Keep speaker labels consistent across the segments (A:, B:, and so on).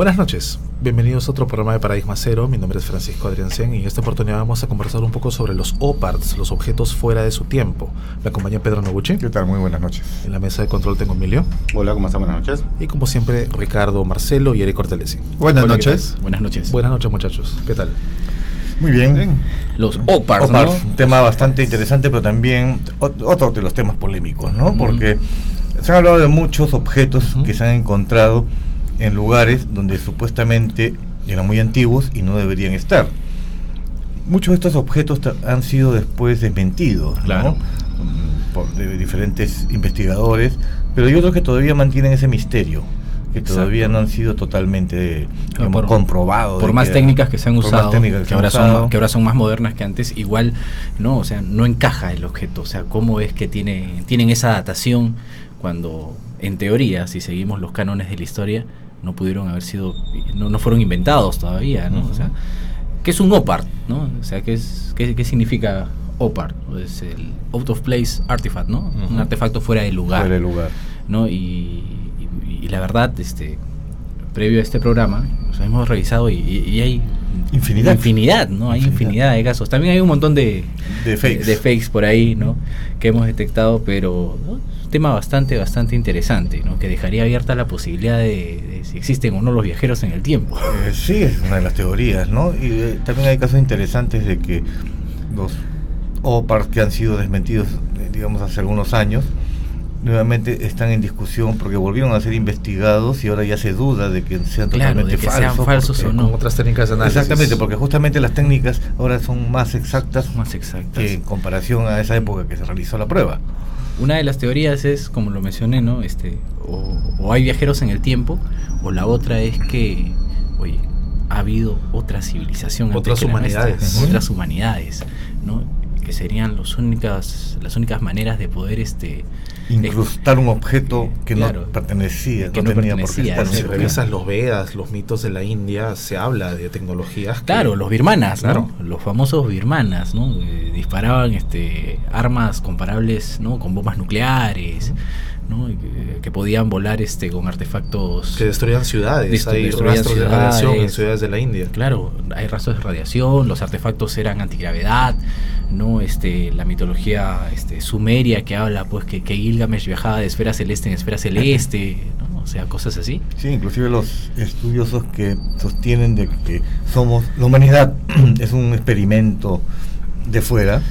A: Buenas noches, bienvenidos a otro programa de Paradigma Cero. Mi nombre es Francisco Adrián Sen y en esta oportunidad vamos a conversar un poco sobre los OPARTs, los objetos fuera de su tiempo. Me acompaña Pedro Noguchi.
B: ¿Qué tal? Muy buenas noches.
A: En la mesa de control tengo Emilio.
C: Hola, ¿cómo están? Buenas noches.
A: Y como siempre, Ricardo, Marcelo y Eric Cortelesi.
B: Buenas noches.
D: Buenas noches.
A: Buenas noches, muchachos. ¿Qué tal?
B: Muy bien.
D: Los OPARTs,
B: OPARTs, un tema bastante interesante, pero también otro de los temas polémicos, ¿no? Porque se han hablado de muchos objetos que se han encontrado en lugares donde supuestamente eran muy antiguos y no deberían estar. Muchos de estos objetos han sido después desmentidos,
D: claro.
B: Mm, por diferentes investigadores, pero hay otros que todavía mantienen ese misterio que todavía no han sido totalmente comprobados.
D: Por más técnicas que se han usado, que, ahora Son, que ahora son más modernas que antes, igual no, o sea, no encaja el objeto. O sea, ¿cómo es que tiene, tienen esa datación cuando, en teoría, si seguimos los cánones de la historia, no pudieron haber sido, no, no fueron inventados todavía, ¿no? O sea, ¿qué es un OPART, no? O sea, ¿qué, es, qué, significa OPART? Es el Out of Place Artifact, ¿no? Un artefacto fuera de lugar.
B: Fuera de lugar.
D: ¿no? Y, y, la verdad, este previo a este programa, hemos revisado y, hay
B: infinidad.
D: Infinidad, ¿no? Hay infinidad. de casos. También hay un montón de,
B: de fakes.
D: De, fakes por ahí, ¿no? Que hemos detectado, pero tema bastante, bastante interesante, ¿no? que dejaría abierta la posibilidad de, si existen o no los viajeros en el tiempo.
B: Eh, sí, es una de las teorías, ¿no? Y eh, también hay casos interesantes de que los OPARs que han sido desmentidos, eh, digamos, hace algunos años, nuevamente están en discusión porque volvieron a ser investigados y ahora ya se duda de que sean totalmente
D: falsos. o no.
A: Con otras técnicas de análisis.
B: Exactamente, porque justamente las técnicas ahora son más exactas,
D: más exactas.
B: que en comparación a esa época que se realizó la prueba.
D: Una de las teorías es, como lo mencioné, ¿no? Este, o, hay viajeros en el tiempo, o la otra es que, oye, ha habido otra civilización,
A: otras humanidades,
D: otras humanidades, ¿no? Que serían los únicas, las únicas maneras de poder, este,
B: incrustar un objeto que no pertenecía,
D: que no, tenía por qué estar.
A: Si revisas los Vedas, los mitos de la India, se habla de tecnologías.
D: Claro, los birmanas, ¿no? los famosos birmanas, ¿no? disparaban este, armas comparables ¿no? con bombas nucleares. ¿No? Que, podían volar este con artefactos
A: que destruían ciudades. Hay rastros de radiación en ciudades de la India.
D: Claro hay rastros de radiación los artefactos eran antigravedad no este la mitología este sumeria que habla pues que, que Gilgamesh viajaba de esfera celeste en esfera celeste o sea cosas así.
B: Sí inclusive los estudiosos que sostienen de que somos la humanidad es un experimento de fuera,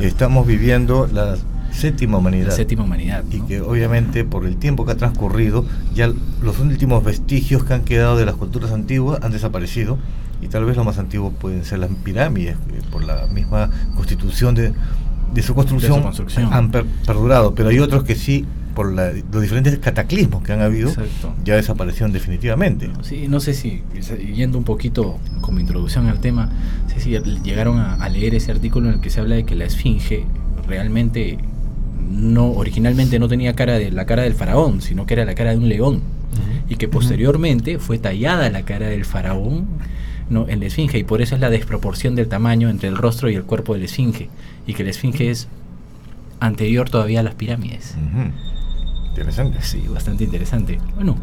B: estamos viviendo la séptima humanidad.
D: séptima humanidad.
B: Y que obviamente por el tiempo que ha transcurrido, ya los últimos vestigios que han quedado de las culturas antiguas han desaparecido. Y tal vez lo más antiguo pueden ser las pirámides, por la misma constitución de, de su construcción, han perdurado. Pero hay otros que sí por los diferentes cataclismos que han habido, ya desaparecieron definitivamente.
D: Sí, no sé si, yendo un poquito como introducción al tema, sé si llegaron a, leer ese artículo en el que se habla de que la esfinge realmente no originalmente no tenía cara de la cara del faraón, sino que era la cara de un león y que posteriormente fue tallada la cara del faraón no, en la esfinge y por eso es la desproporción del tamaño entre el rostro y el cuerpo de la esfinge y que la esfinge es anterior todavía a las pirámides.
B: Interesante.
D: Sí, bastante interesante. Bueno,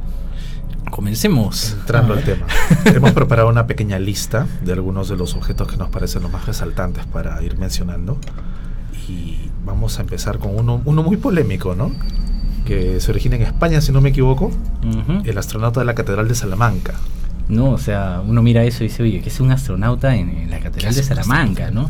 D: comencemos.
A: Entrando al tema. Hemos preparado una pequeña lista de algunos de los objetos que nos parecen los más resaltantes para ir mencionando. Y vamos a empezar con uno, uno muy polémico, ¿no? Que se origina en España, si no me equivoco. El astronauta de la Catedral de Salamanca.
D: No, o sea, uno mira eso y dice, oye, que es un astronauta en, la Catedral de Salamanca, ¿no?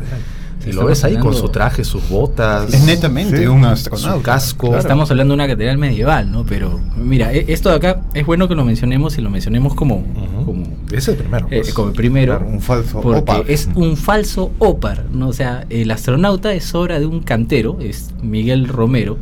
A: Y lo ves ahí con su traje, sus botas.
B: Es netamente un astronauta.
A: Su casco.
D: Estamos hablando de una catedral medieval, ¿no? Pero mira, e-, esto de acá es bueno que lo mencionemos y lo mencionemos como. como
A: es el primero.
D: Eh, pues. como el primero.
B: un falso
D: porque Es un falso ópar, ¿no? O sea, el astronauta es obra de un cantero, es Miguel Romero,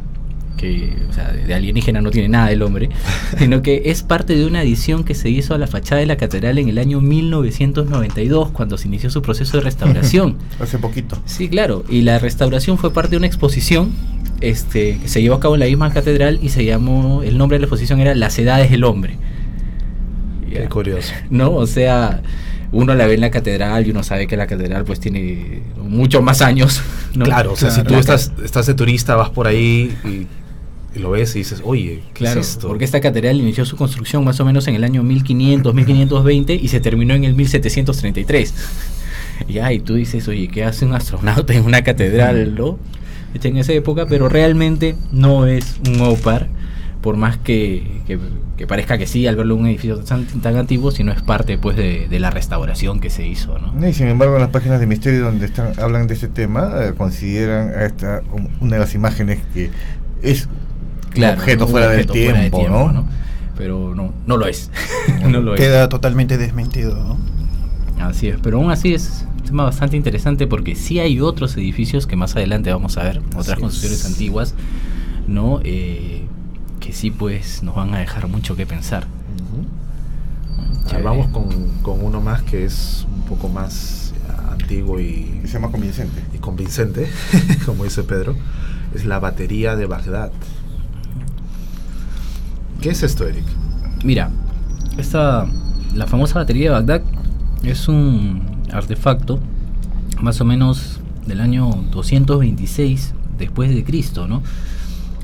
D: que o sea, de alienígena no tiene nada el hombre, sino que es parte de una edición que se hizo a la fachada de la catedral en el año 1992, cuando se inició su proceso de restauración.
B: Hace poquito.
D: Sí, claro, y la restauración fue parte de una exposición este, que se llevó a cabo en la misma catedral y se llamó, el nombre de la exposición era Las Edades del Hombre.
A: Qué curioso.
D: ¿No? O sea, uno la ve en la catedral y uno sabe que la catedral pues tiene muchos más años.
A: Claro, o sea, si tú estás, estás de turista, vas por ahí y lo ves y dices, oye, ¿qué
D: Claro,
A: es esto?
D: porque esta catedral inició su construcción más o menos en el año 1500, 1520 y se terminó en el 1733. Ya, y tú dices, oye, ¿qué hace un astronauta en una catedral, no? En esa época, pero realmente no es un OPAR, por más que, que- que parezca que sí al verlo en un edificio tan, tan antiguo, sino es parte pues de, de la restauración que se hizo, ¿no?
B: Y sin embargo, en las páginas de misterio donde están hablan de este tema, eh, consideran a esta una de las imágenes que es un objeto fuera,
D: objeto
B: del
D: fuera de
B: tiempo, ¿no?
D: Pero no, no lo es. no lo es.
C: Queda totalmente desmentido, ¿no?
D: Así es, pero aún así es un tema bastante interesante porque sí hay otros edificios que más adelante vamos a ver, otras
A: Así
D: construcciones
A: es.
D: antiguas, ¿no? Eh, que sí pues nos van a dejar mucho que pensar. Chévere.
A: vamos con, con uno más que es un poco más antiguo y,
B: Que sea más convincente.
A: y convincente, como dice Pedro. Es la batería de Bagdad. ¿Qué es esto, Eric?
D: Mira, esta, la famosa batería de Bagdad es un artefacto más o menos del año 226 después de Cristo, ¿no?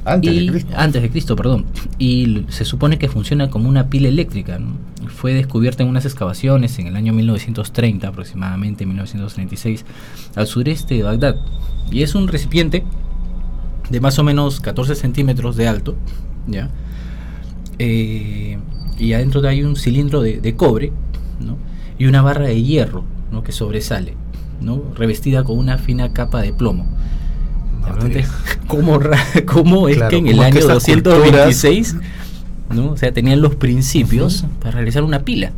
B: Antes
D: Y-
B: de Cristo.
D: Antes de Cristo, perdón. Y se supone que funciona como una pila eléctrica. ¿no? Fue descubierta en unas excavaciones en el año 1930, aproximadamente 1936, al sureste de Bagdad. Y es un recipiente de más o menos 14 centímetros de alto, ¿ya? Eh, y adentro de hay un cilindro de, de cobre, ¿no? Y una barra de hierro, ¿no? Que sobresale, ¿no? Revestida con una fina capa de plomo. La pregunta es, ¿cómo, es
A: Claro,
D: que en el
A: ¿cómo es que
D: año
A: estas
D: 226, ¿no? O sea, tenían los principios para realizar una pila?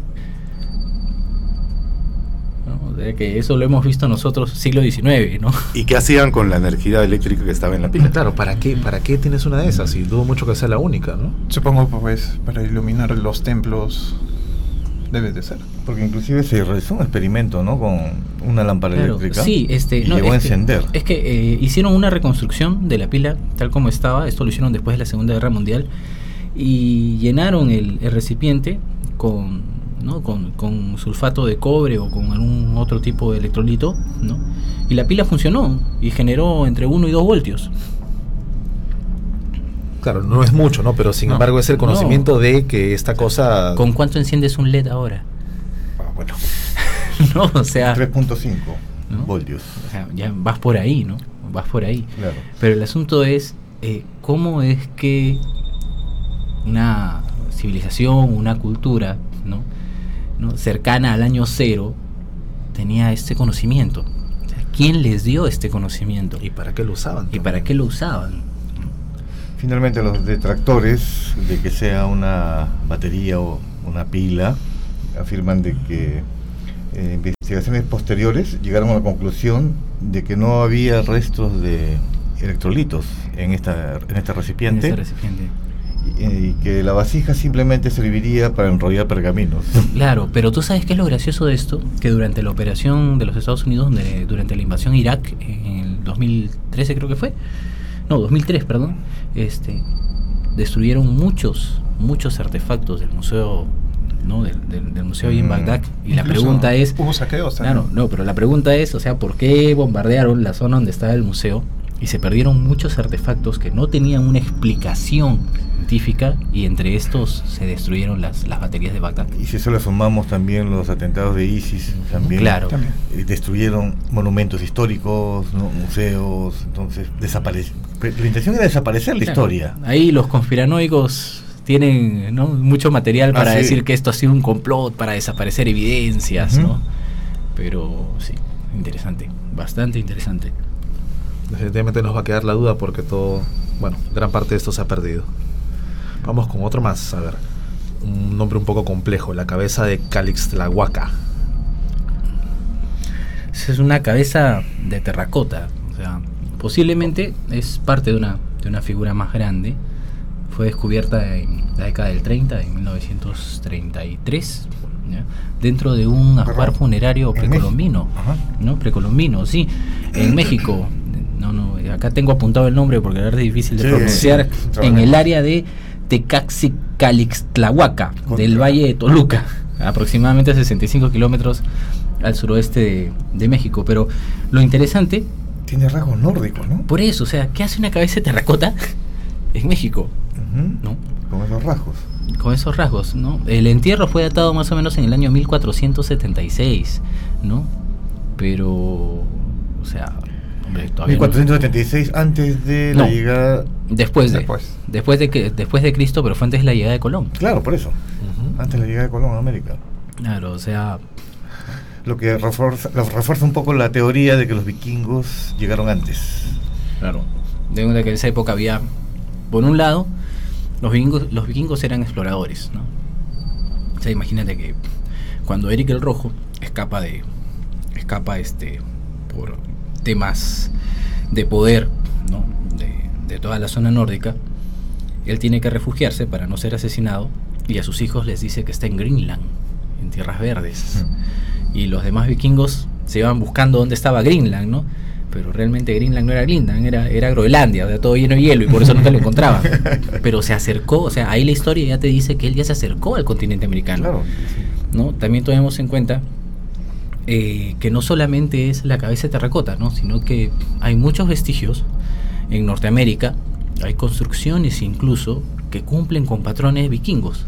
D: Que eso lo hemos visto nosotros siglo XIX, ¿no?
E: ¿Y qué hacían con la energía eléctrica que estaba en la pila?
A: Claro, ¿para qué, ¿para qué tienes una de esas? Y dudo mucho que sea la única, ¿no?
C: Supongo, pues, para iluminar los templos debe de ser.
B: Porque inclusive se realizó un experimento, ¿no? Con una lámpara
D: Claro,
B: eléctrica.
D: Sí, este,
B: y
D: no,
B: llegó a
D: es que-
B: encender.
D: es que eh, hicieron una reconstrucción de la pila tal como estaba. Esto lo hicieron después de la Segunda Guerra Mundial. Y llenaron el, el recipiente con, ¿no? con, con sulfato de cobre o con algún otro tipo de electrolito. ¿no? Y la pila funcionó y generó entre 1 y 2 voltios.
A: Claro, no es mucho, ¿no? Pero sin
D: No,
A: embargo es el
D: no.
A: conocimiento de que esta cosa...
D: ¿Con cuánto enciendes un LED ahora?
B: Ah, bueno,
D: no, o sea,
B: 3.5
D: ¿No?
B: voltios.
D: o sea, ya vas por ahí, ¿no? Vas por ahí.
B: Claro.
D: Pero el asunto es eh, cómo es que una civilización, una cultura, ¿no? ¿No? cercana al año cero, tenía este conocimiento. O sea, ¿Quién les dio este conocimiento?
A: ¿Y para qué lo usaban?
D: ¿Y para qué lo usaban?
B: Finalmente los detractores de que sea una batería o una pila afirman de que eh, investigaciones posteriores llegaron a la conclusión de que no había restos de electrolitos en esta en este
D: En
B: recipiente
D: recipiente.
B: Y, y que la vasija simplemente serviría para enrollar pergaminos.
D: Claro, pero tú sabes qué es lo gracioso de esto, que durante la operación de los Estados Unidos, donde- durante la invasión a Irak, en el 2013 creo que fue, no, 2003, perdón, este, destruyeron muchos, muchos artefactos del museo, ¿no? Del, del- del museo ahí en
B: Mm.
D: Bagdad. Y la pregunta es,
C: Hubo saqueos también.
D: claro, no, pero la pregunta es, o sea, ¿por qué bombardearon la zona donde estaba el museo y se perdieron muchos artefactos que no tenían una explicación científica y entre estos se destruyeron las, las baterías de Bagdad?
B: Y si eso le sumamos también los atentados de ISIS, también
D: Claro.
C: También.
B: eh, destruyeron monumentos históricos, ¿no? museos, entonces desaparece. La intención era desaparecer la
D: Claro,
B: historia.
D: Ahí los conspiranoicos tienen ¿no? mucho material
B: Ah,
D: para
B: sí.
D: decir que esto ha sido un complot para desaparecer evidencias. ¿no? Pero sí, interesante, bastante interesante.
A: Definitivamente nos va a quedar la duda porque todo, bueno, gran parte de esto se ha perdido. Vamos con otro más, a ver. Un nombre un poco complejo, la cabeza de Calixtlahuaca.
D: Esa es una cabeza de terracota, o sea, posiblemente es parte de una, de una figura más grande. Fue descubierta en la década del 30, en 1933, ¿ya? dentro de un ajuar funerario precolombino. ¿no? Precolombino, sí, en México. No, no, acá tengo apuntado el nombre porque es difícil de
B: Sí,
D: pronunciar.
B: sí,
D: en el área de Tecaxicalixtlahuaca, del Valle de Toluca, aproximadamente a 65 kilómetros al suroeste de, de México. Pero lo interesante,
B: Tiene rasgos nórdicos, ¿no?
D: por eso, o sea, ¿qué hace una cabeza de terracota en México. ¿no?
B: Con esos rasgos.
D: Con esos rasgos, ¿no? El entierro fue datado más o menos en el año 1476, ¿no? Pero, o sea, hombre, todavía no-
B: 1476 antes de la llegada.
D: después de,
C: Después.
D: después de que, después de Cristo, pero fue antes de la llegada de Colón.
B: Claro, por eso. Antes de la llegada de Colón a América.
D: Claro, o sea,
B: Lo que refuerza, lo refuerza un poco la teoría de que los vikingos llegaron antes.
D: Claro. De que en esa época había, por un lado, los vikingos, los vikingos eran exploradores, ¿no? O sea, imagínate que cuando Eric el Rojo escapa de, escapa este, por temas de poder, ¿no? De, de toda la zona nórdica, él tiene que refugiarse para no ser asesinado y a sus hijos les dice que está en Greenland, en tierras verdes. Y los demás vikingos se iban buscando dónde estaba Greenland, ¿no? Pero realmente Greenland no era Greenland, era, era Groenlandia, o sea, todo lleno de hielo y por eso nunca lo encontraban. Pero se acercó, o sea, ahí la historia ya te dice que él ya se acercó al continente americano.
B: Claro.
D: ¿no? También tomemos en cuenta eh, que no solamente es la cabeza de terracota, ¿no? sino que hay muchos vestigios en Norteamérica, hay construcciones incluso que cumplen con patrones vikingos.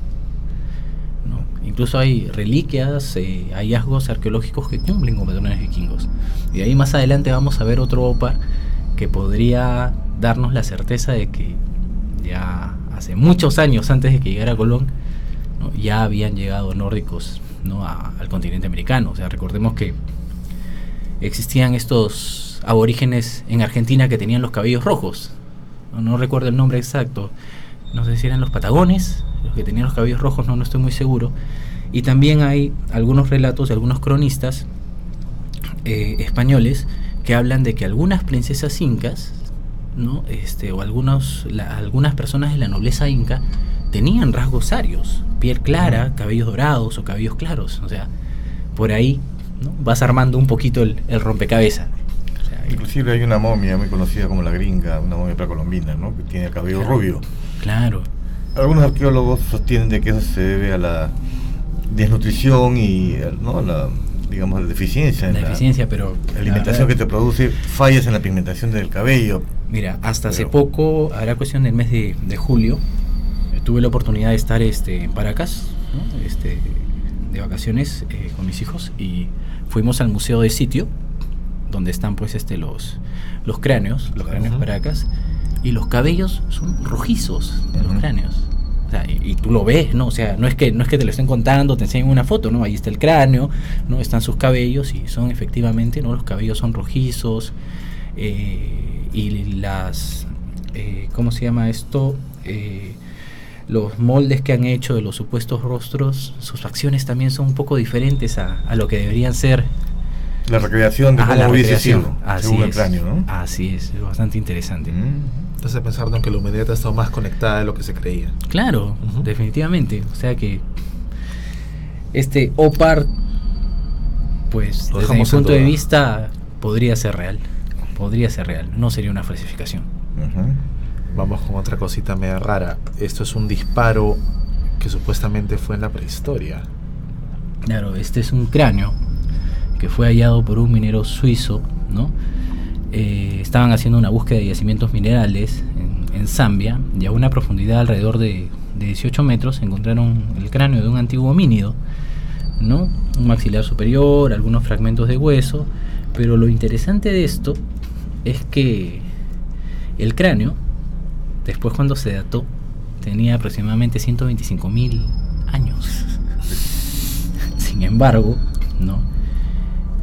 D: Incluso hay reliquias, eh, hallazgos arqueológicos que cumplen con patrones vikingos. Y ahí más adelante vamos a ver otro OPA que podría darnos la certeza de que ya hace muchos años antes de que llegara Colón, ya habían llegado nórdicos al continente americano. O sea, recordemos que existían estos aborígenes en Argentina que tenían los cabellos rojos. No, recuerdo el nombre exacto. No sé si eran los patagones, los que tenían los cabellos rojos, no, no estoy muy seguro. Y también hay algunos relatos de algunos cronistas eh, españoles que hablan de que algunas princesas incas, ¿no? este, o algunas personas de la nobleza inca tenían rasgos arios, piel clara, cabellos dorados o cabellos claros. O sea, por ahí ¿no? vas armando un poquito el, el rompecabezas. O sea,
B: Inclusive hay una momia muy conocida como la gringa, una momia precolombina, ¿no? Que tiene el cabello
D: Claro.
B: rubio.
D: claro,
B: Algunos arqueólogos sostienen de que eso se debe a la desnutrición y ¿no? la digamos la deficiencia en
D: la
B: la
D: deficiencia, pero... la
B: alimentación
D: verdad-
B: que te produce fallas en la pigmentación del cabello.
D: Mira, hasta hace
B: Pero-
D: poco, hará cuestión del mes de, de julio, tuve la oportunidad de estar este, en Paracas, ¿no? este, de vacaciones eh, con mis hijos y fuimos al museo de sitio, donde están pues este, los, los cráneos, los cráneos
B: Ujú.
D: Paracas, y los cabellos son rojizos de los cráneos. O sea, y, y tú lo ves, ¿no? O sea, no es que no es que te lo estén contando, te enseñen una foto, ¿no? Ahí está el cráneo, ¿no? Están sus cabellos y son efectivamente, ¿no? Los cabellos son rojizos eh, y las, eh, ¿cómo se llama esto? Eh, los moldes que han hecho de los supuestos rostros, sus facciones también son un poco diferentes a, a lo que deberían ser.
B: La recreación de
D: Ajá,
B: cómo
D: la
B: hubiese sido,
D: Así
B: según el
D: es.
B: cráneo, ¿no?
D: Así es, es bastante interesante.
B: Mm.
A: Entonces pensando en que la humanidad ha estado más conectada de lo que se creía.
D: Claro,
A: Ujú.
D: definitivamente. O sea que este OPAR, pues
A: Lo
D: desde mi punto de vista, podría ser real. Podría ser real, no sería una falsificación.
B: Ujú.
A: Vamos con otra cosita media rara. Esto es un disparo que supuestamente fue en la prehistoria.
D: Claro, este es un cráneo que fue hallado por un minero suizo, ¿no? Eh, estaban haciendo una búsqueda de yacimientos minerales en, Zambia y a una profundidad alrededor de, de 18 metros encontraron el cráneo de un antiguo homínido, ¿no? Un maxilar superior, algunos fragmentos de hueso, pero lo interesante de esto es que el cráneo, después cuando se dató, tenía aproximadamente 125 mil años. Sin embargo, ¿no?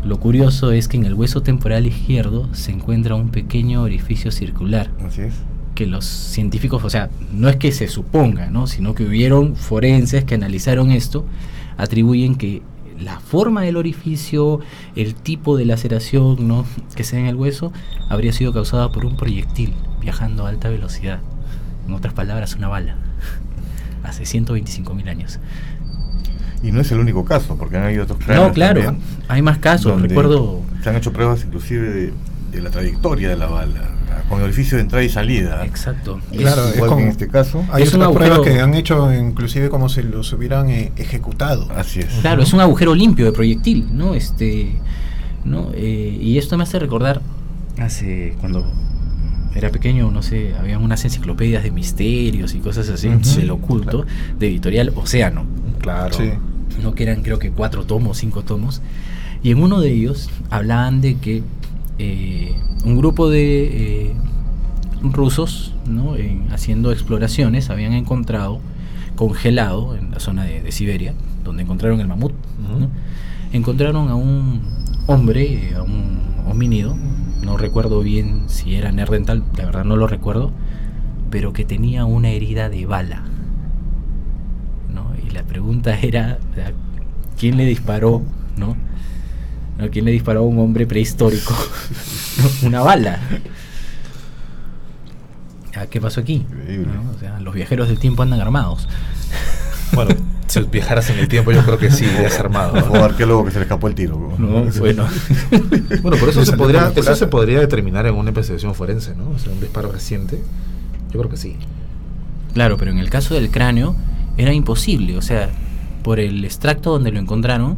D: Lo curioso es que en el hueso temporal izquierdo se encuentra un pequeño orificio circular
B: Así es.
D: que los científicos, o sea, no es que se suponga, ¿no? sino que hubieron forenses que analizaron esto, atribuyen que la forma del orificio, el tipo de laceración ¿no? que se da en el hueso, habría sido causada por un proyectil viajando a alta velocidad. En otras palabras, una bala. Hace 125 mil años.
B: Y no es el único caso, porque han habido otros cráneos
D: No, claro,
B: también,
D: hay más casos. Recuerdo
B: Se han hecho pruebas inclusive de, de la trayectoria de la bala, con el orificio de entrada y salida.
D: Exacto.
C: Claro, es
B: igual que
C: como-
B: en este caso.
C: Hay
D: Es
C: otras pruebas que han hecho inclusive como si los hubieran eh, ejecutado.
B: Así es.
D: Claro, es un agujero limpio de proyectil, ¿no? Este, ¿no? Eh, y esto me hace recordar hace cuando era pequeño, no sé, había unas enciclopedias de misterios y cosas así,
B: Ujú.
D: del oculto, de editorial Océano.
A: Claro.
C: Sí.
D: ¿no? que eran creo que cuatro tomos, cinco tomos, y en uno de ellos hablaban de que eh, un grupo de eh, rusos, ¿no? En- haciendo exploraciones, habían encontrado congelado en la zona de, de Siberia, donde encontraron el mamut,
A: Ujú.
D: ¿no? encontraron a un hombre, eh, a un homínido, no recuerdo bien si era Nerdental, la verdad no lo recuerdo, pero que tenía una herida de bala. ¿no? Y la pregunta era, ¿quién le disparó? ¿no? ¿No? ¿Quién le disparó a un hombre prehistórico una bala? Ah, ¿Qué pasó aquí?
B: Increíble.
D: ¿No? O sea, los viajeros del tiempo andan armados.
A: Bueno, si viajaras en el tiempo, yo creo que sí, irías armado. ¿no?
B: O arqueólogo que se le escapó el tiro.
D: No, bueno.
A: Bueno, por eso se podría, eso se podría determinar en una investigación forense, ¿no? O sea, un disparo reciente. Yo creo que sí.
D: Claro, pero en el caso del cráneo era imposible, o sea, por el extracto donde lo encontraron,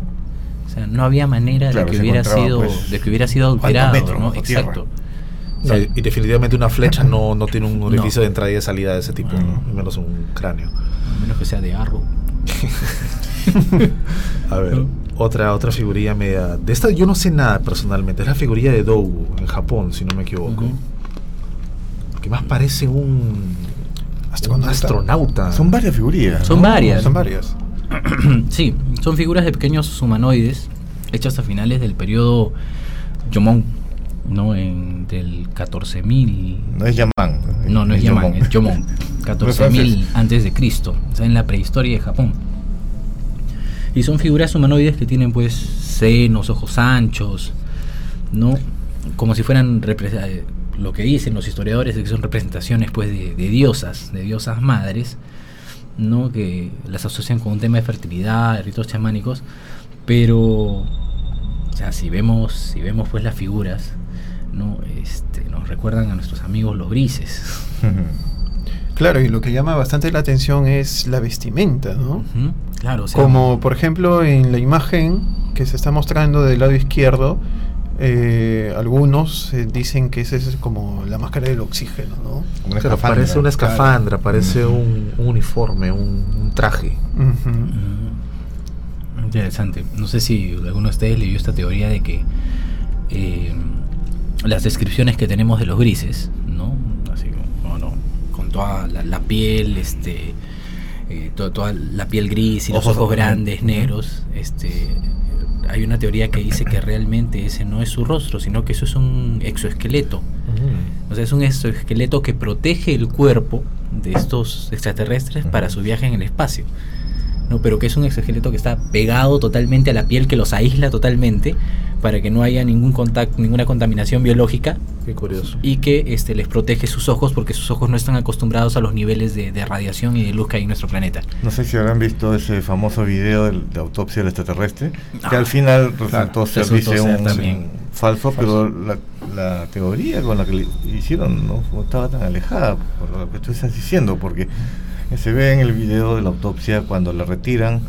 D: o sea, no había manera
B: Claro,
D: de que hubiera sido
B: pues,
D: de que hubiera sido
B: ¿cuántos
D: adulterado,
B: metros
D: ¿no? Exacto.
A: O sea, y definitivamente una flecha no, no tiene un
D: No.
A: orificio de entrada y de salida de ese tipo,
D: No.
A: ¿no? menos un cráneo.
D: A menos que sea de árbol.
A: A ver,
D: No.
A: otra, otra figurilla media. De esta yo no sé nada personalmente. Es la figurilla de Dogu en Japón, si no me equivoco.
D: Ujú.
A: Que más parece un, un
C: Astronauta.
A: astronauta.
B: Son varias figurillas.
D: Son
B: ¿no?
D: varias.
C: Son varias.
D: sí, son figuras de pequeños humanoides hechas a finales del periodo Yomon, ¿no? En, del 14.000
B: No es Yaman.
D: No, no es Yaman, es Yomon.
B: francés.
D: 14.000 antes de Cristo, o sea, en la prehistoria de Japón. Y son figuras humanoides que tienen pues senos, ojos anchos, ¿no? Como si fueran eh, lo que dicen los historiadores es que son representaciones pues de, de diosas, de diosas madres, ¿no? Que las asocian con un tema de fertilidad, de ritos chamánicos, pero o sea, si vemos, si vemos pues las figuras, ¿no? Este, nos recuerdan a nuestros amigos los grises.
C: Claro, y lo que llama bastante la atención es la vestimenta, ¿no?
D: Claro, o sea,
C: Como por ejemplo en la imagen que se está mostrando del lado izquierdo, eh, algunos eh, dicen que esa es como la máscara del oxígeno, ¿no?
B: Como una
A: Claro,
B: escafandra.
A: parece una escafandra, parece un, un uniforme, un, un traje.
D: Interesante. No sé si alguno de ustedes leyó esta teoría de que eh, las descripciones que tenemos de los grises, ¿no? Así como, bueno, con toda la, la piel, este, eh, to- toda la piel gris y los
B: Ojos
D: grandes, negros, este, hay una teoría que dice que realmente ese no es su rostro, sino que eso es un exoesqueleto. O sea, es un exoesqueleto que protege el cuerpo de estos extraterrestres para su viaje en el espacio. ¿No? Pero que es un exoesqueleto que está pegado totalmente a la piel, que los aísla totalmente para que no haya ningún contacto, ninguna contaminación biológica
A: Qué curioso.
D: y que este, les protege sus ojos porque sus ojos no están acostumbrados a los niveles de, de radiación y de luz que hay en nuestro planeta.
B: No sé si habrán visto ese famoso video de autopsia del extraterrestre, que
D: Ah,
B: al final resultó ser,
D: resultó
B: dice,
D: ser
B: un,
D: también
B: falso, pero la, la teoría con la que le hicieron no no estaba tan alejada por lo que tú estás diciendo, porque se ve en el video de la autopsia cuando le retiran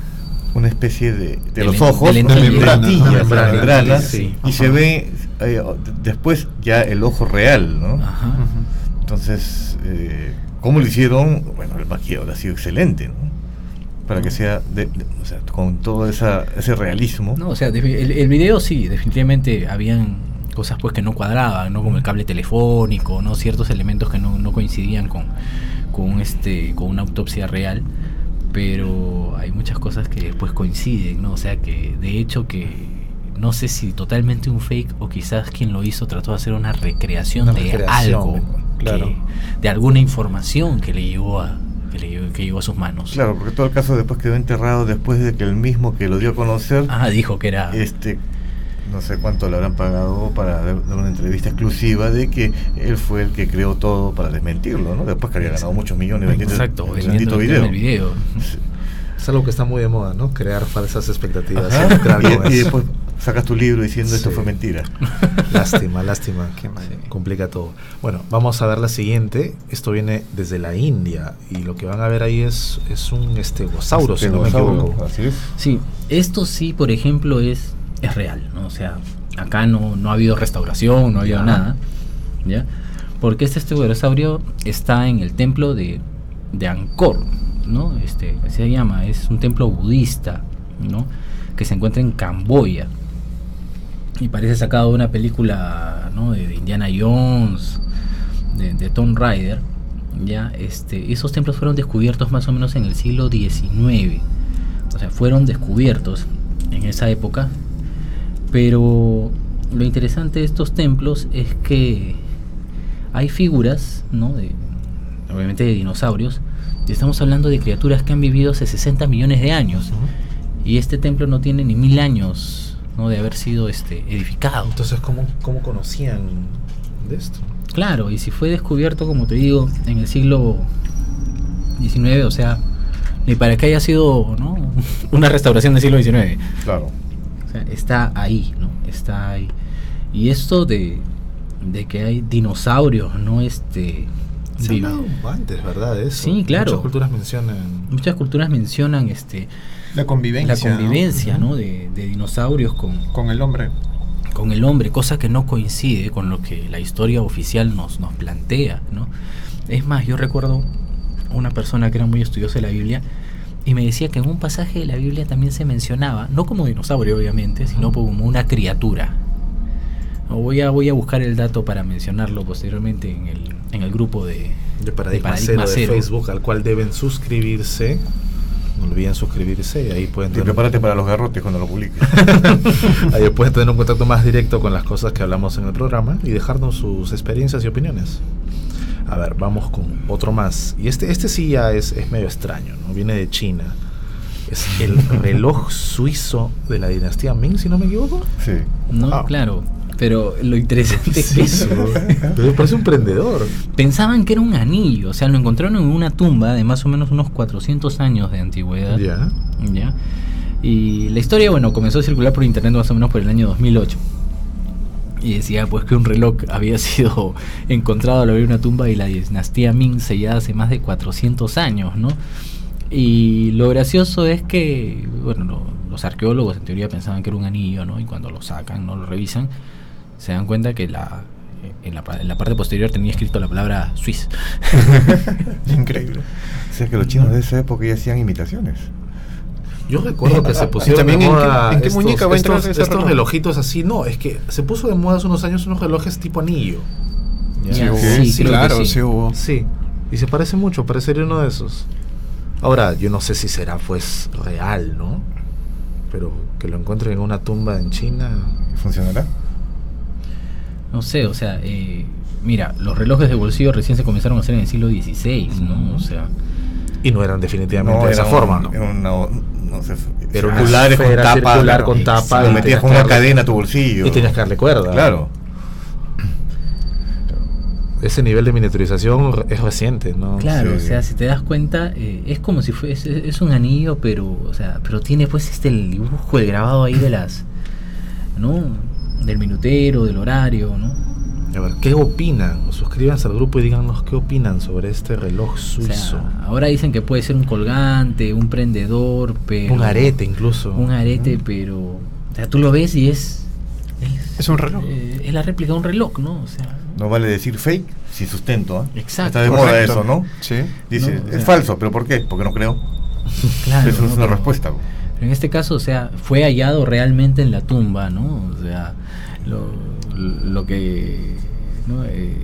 B: una especie de, de los ojos,
D: de
A: Membrana, sí.
B: y se ve eh, después ya el ojo real, ¿no?
D: Ajá.
B: Entonces, eh, ¿cómo lo hicieron? Bueno, el maquillador ha sido excelente, ¿no? Para que sea, de- de- o sea, con todo esa, ese realismo.
D: No, o sea, el video sí, definitivamente habían cosas pues que no cuadraban, ¿no? Como el cable telefónico, ¿no? Ciertos elementos que no, no coincidían con, con este, con una autopsia real. Pero hay muchas cosas que después coinciden, ¿no? O sea que de hecho que no sé si totalmente un fake o quizás quien lo hizo trató de hacer una recreación
A: Una
D: de
A: recreación,
D: algo,
A: claro.
D: que- de alguna información que le llegó a que le llegó, que llegó a sus manos.
B: Claro, porque todo el caso después quedó enterrado después de que el mismo que lo dio a conocer,
D: Ah, dijo que era
B: este, no sé cuánto le habrán pagado para dar una entrevista exclusiva de que él fue el que creó todo para desmentirlo, ¿no? Después que había ganado muchos millones vendiendo
D: exacto,
B: el
D: vendiendo
B: bendito
D: el
B: video.
D: video.
B: Sí.
A: Es algo que está muy de moda, ¿no? Crear falsas expectativas. Y
B: después sacas tu libro diciendo esto fue mentira.
A: Lástima, lástima.
C: Qué mal.
A: Complica todo. Bueno, vamos a ver la siguiente. Esto viene desde la India y lo que van a ver ahí es, es un estegosauro, si no me
B: Estegosaurio,
A: equivoco.
B: Así es.
D: Sí, esto sí, por ejemplo, es, es real, ¿no? O sea, acá no, no ha habido restauración, no ha habido nada, ¿ya? Porque este estegosauro está en el templo de, de Angkor, ¿no? Este, se llama, es un templo budista, ¿no? Que se encuentra en Camboya. Y parece sacado de una película, ¿no? De, de Indiana Jones, de, de Tomb Raider. Ya, este, esos templos fueron descubiertos más o menos en el siglo XIX. O sea, fueron descubiertos en esa época. Pero lo interesante de estos templos es que hay figuras, ¿no? De, obviamente de dinosaurios. Y estamos hablando de criaturas que han vivido hace 60 millones de años. Y este templo no tiene ni mil años ¿no? de haber sido este, edificado.
A: Entonces, ¿cómo, ¿cómo conocían de esto?
D: Claro, y si fue descubierto, como te digo, en el siglo XIX, o sea, ni para que haya sido ¿no? una restauración del siglo XIX.
B: Claro.
D: Sea, está ahí, ¿no? Está ahí. Y esto de, de que hay dinosaurios, ¿no? Este.
A: Se ha
D: vive-
A: hablado antes, ¿verdad? Eso.
D: Sí, claro.
A: Muchas culturas mencionan.
D: Muchas culturas mencionan este
C: La convivencia.
D: la
C: ¿no?
D: convivencia, ¿no? De, de dinosaurios con,
C: Con el hombre.
D: con el hombre, cosa que no coincide con lo que la historia oficial nos, nos plantea, ¿no? Es más, yo recuerdo una persona que era muy estudiosa de la Biblia y me decía que en un pasaje de la Biblia también se mencionaba, no como dinosaurio obviamente, sino como una criatura. Voy a, voy a buscar el dato para mencionarlo posteriormente en el, en el grupo de,
A: De Paradigma,
D: Paradigma
A: Cero de
D: Cero.
A: Facebook, al cual deben suscribirse. No olviden suscribirse y ahí pueden
B: Y
A: tener,
B: prepárate para los garrotes cuando lo publiques.
A: ahí pueden tener un contacto más directo con las cosas que hablamos en el programa y dejarnos sus experiencias y opiniones. A ver, vamos con otro más. Y este, este sí ya es, es medio extraño, ¿no? Viene de China. Es el reloj suizo de la dinastía Ming, si no me equivoco.
B: Sí.
D: No,
C: Ah.
D: claro. Pero lo interesante es que eso.
A: Pero parece un prendedor.
D: Pensaban que era un anillo, o sea, lo encontraron en una tumba de más o menos unos 400 años de antigüedad.
A: Ya.
D: ¿ya? Y la historia, bueno, comenzó a circular por internet más o menos por el año 2008. Y decía pues que un reloj había sido encontrado al abrir una tumba y la dinastía Ming sellada hace más de 400 años, ¿no? Y lo gracioso es que, bueno, lo- los arqueólogos en teoría pensaban que era un anillo, ¿no? Y cuando lo sacan, no lo revisan, se dan cuenta que la, en, la, en la parte posterior tenía escrito la palabra Swiss.
C: Increíble.
B: O sea que los chinos de esa época ya hacían imitaciones.
A: Yo recuerdo que se pusieron
C: también
A: de
C: en qué-
A: moda
C: en qué
A: estos,
C: muñeca va a entrar
A: estos- relojitos así. No, es que se puso de moda hace unos años unos relojes tipo anillo.
D: Ya,
C: Sí, hubo.
D: sí,
C: claro,
D: sí.
C: sí hubo.
A: Sí, y se parece mucho, parecería uno de esos. Ahora, yo no sé si será pues real, ¿no? Pero que lo encuentren en una tumba en China.
B: ¿Funcionará?
D: No sé, o sea, eh, mira, los relojes de bolsillo recién se comenzaron a hacer en el siglo XVI, ¿no? O sea,
A: Y no eran definitivamente de
B: era
A: esa
B: un-
A: forma, ¿no?
B: Era una, no sé,
A: una
B: circulares con tapa.
A: circular con tapa
B: Lo metías con una
A: darle-
B: cadena a tu bolsillo.
A: Y tenías que darle cuerda.
B: Claro.
A: Ese nivel de miniaturización es reciente, ¿no?
D: claro,
B: sí.
D: o sea, si te das cuenta, eh, es como si fuese, es un anillo, pero, o sea, pero tiene pues este el dibujo, el grabado ahí de las, ¿no? Del minutero, del horario, ¿no?
A: A ver, ¿qué opinan? Suscríbanse al grupo y díganos qué opinan sobre este reloj
D: O
A: suizo.
D: sea, ahora dicen que puede ser un colgante, un prendedor, pero...
A: un arete incluso.
D: Un arete, pero... O sea, tú lo ves y es...
C: Es un reloj.
D: eh, es la réplica de un reloj, ¿no? O sea...
B: No vale decir fake sin sustento. ¿ah?
D: Exacto.
B: Está de moda eso, ¿no?
C: Sí.
B: Dice,
D: No, o
B: es falso, pero ¿por qué? Porque no creo.
D: Claro,
B: Eso
D: ¿no?
B: es una
D: Pero-
B: respuesta.
D: Pero en este caso, o sea, fue hallado realmente en la tumba, ¿no? O sea, lo, lo que ¿no? Eh,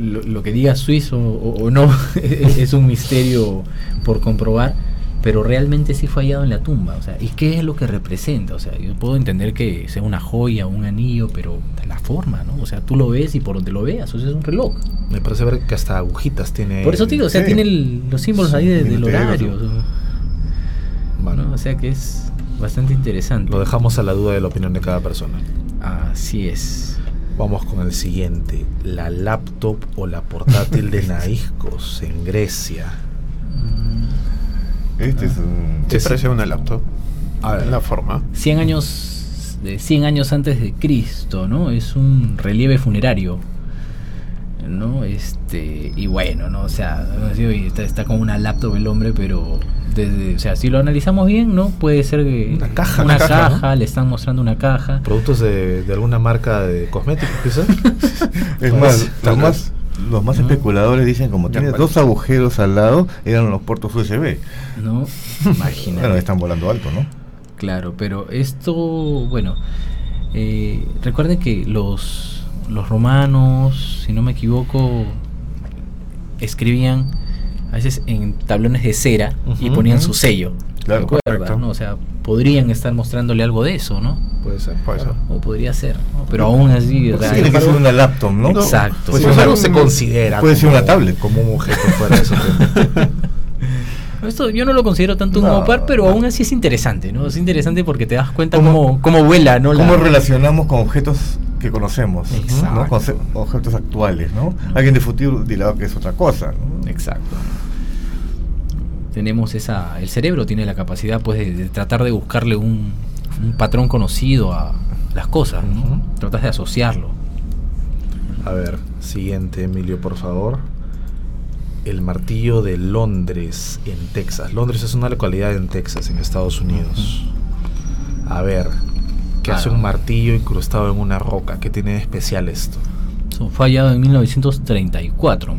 D: lo, lo que diga suizo o, o no es un misterio por comprobar, pero realmente sí fue hallado en la tumba. O sea, ¿y qué es lo que representa? O sea, yo puedo entender que sea una joya, un anillo, pero la forma, ¿no? O sea, tú lo ves y por donde lo veas, o sea, es un reloj.
A: Me parece ver que hasta agujitas tiene.
D: Por eso te digo, o sea,
B: sí.
D: tiene el- los símbolos ahí de- del horario.
A: Bueno,
D: ¿no? O sea que es bastante interesante.
A: lo dejamos a la duda de la opinión de cada persona.
D: Así es.
A: Vamos con el siguiente. La laptop o la portátil de Naiscos en Grecia.
B: Este es un...
A: Sí, sí.
C: parece una laptop.
A: A ver.
C: La forma.
D: 100 años de 100 años antes de Cristo, ¿no? Es un relieve funerario. ¿No? Este, y bueno, ¿no? O sea, está, está con una laptop el hombre, pero desde, o sea, si lo analizamos bien, ¿no? Puede ser que
A: Una caja,
D: una
A: una caja,
D: caja, le están mostrando una caja.
A: Productos de, de alguna marca de cosméticos, quizás.
B: Es
A: Pues,
B: más, los más
D: ¿no?
B: especuladores dicen como tiene dos agujeros al lado, eran los puertos USB.
D: ¿No? Imagínate.
B: Bueno, están volando alto, ¿no?
D: Claro, pero esto, bueno, eh, recuerden que los, los romanos, si no me equivoco, escribían veces en tablones de cera y ponían su sello.
B: Claro,
D: ¿Recuerdas,
B: correcto.
D: no? O sea, podrían estar mostrándole algo de eso, ¿no?
A: Puede ser.
C: Puede ser.
D: O podría ser, ¿no? Pero aún así,
B: Tiene que ser una laptop, ¿no?
D: Exacto.
B: Puede
A: Sin
B: ser
A: embargo,
B: una-
A: se considera
B: puede ser una tablet.
A: como un objeto fuera de su tiempo.
D: Esto yo no lo considero tanto un
B: No,
D: mopar, pero
B: no.
D: aún así es interesante, ¿no? Es interesante porque te das cuenta
B: ¿Cómo-
D: cómo, cómo vuela, ¿no? La-
B: ¿Cómo relacionamos con objetos que conocemos?
D: Exacto.
B: ¿no? Conce- objetos actuales, ¿no? Alguien de futuro dirá que es otra cosa, ¿no?
D: Exacto. Tenemos esa. El cerebro tiene la capacidad, pues, de, de tratar de buscarle un, un patrón conocido a las cosas. Tratas de asociarlo.
A: A ver, siguiente, Emilio, por favor. El martillo de Londres, en Texas. Londres es una localidad en Texas, en Estados Unidos. A ver, ¿qué hace
D: Ah.
A: un martillo incrustado en una roca? ¿Qué tiene de especial esto?
D: Eso fue hallado en 1934.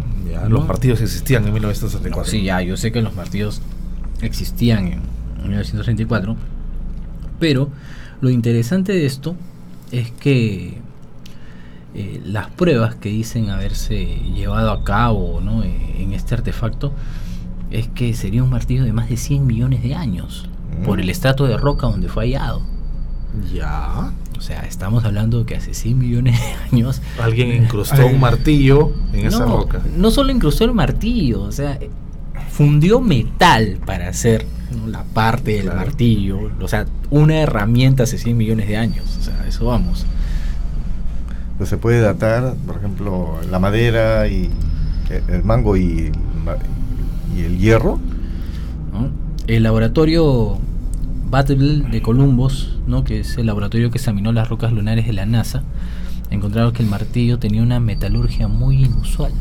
A: Los martillos existían en 1964.
D: Sí, ya, yo sé que los martillos existían en 1934, pero lo interesante de esto es que eh, las pruebas que dicen haberse llevado a cabo ¿no? eh, en este artefacto es que sería un martillo de más de 100 millones de años
B: Mm.
D: por el estrato de roca donde fue hallado.
A: Ya.
D: O sea, estamos hablando de que hace 100 millones de años
A: Alguien incrustó un martillo en esa roca.
D: No solo incrustó el martillo, o sea, fundió metal para hacer ¿no? la parte del
A: Claro.
D: martillo, o sea, una herramienta hace 100 millones de años, o sea, eso vamos.
B: Pues se puede datar, por ejemplo, la madera y el mango y, y el hierro.
D: ¿no? El laboratorio Battle de Columbus, ¿no? que es el laboratorio que examinó las rocas lunares de la NASA, encontraron que el martillo tenía una metalurgia muy inusual.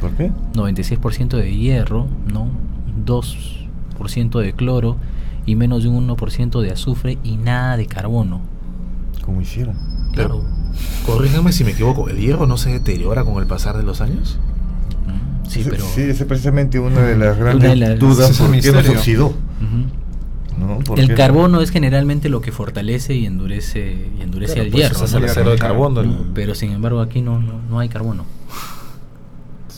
B: ¿Por qué?
D: 96% de hierro, ¿no? 2% de cloro y menos de un 1% de azufre y nada de carbono.
B: ¿Cómo hicieron?
A: Pero, corrígame si me equivoco, ¿el hierro no se deteriora con el pasar de los años?
D: Mm, Sí, pero
B: sí, esa es precisamente una de las grandes
D: de las-
B: dudas por qué no se
C: misterio.
B: oxidó. ¿No? ¿Por
D: el carbono es generalmente lo que fortalece y endurece y endurece
A: Claro,
D: el
A: pues,
D: hierro.
A: ese es
D: ¿no?
A: el acero de carbono.
D: ¿no?
A: el-
D: Pero sin embargo aquí no, no, no hay carbono.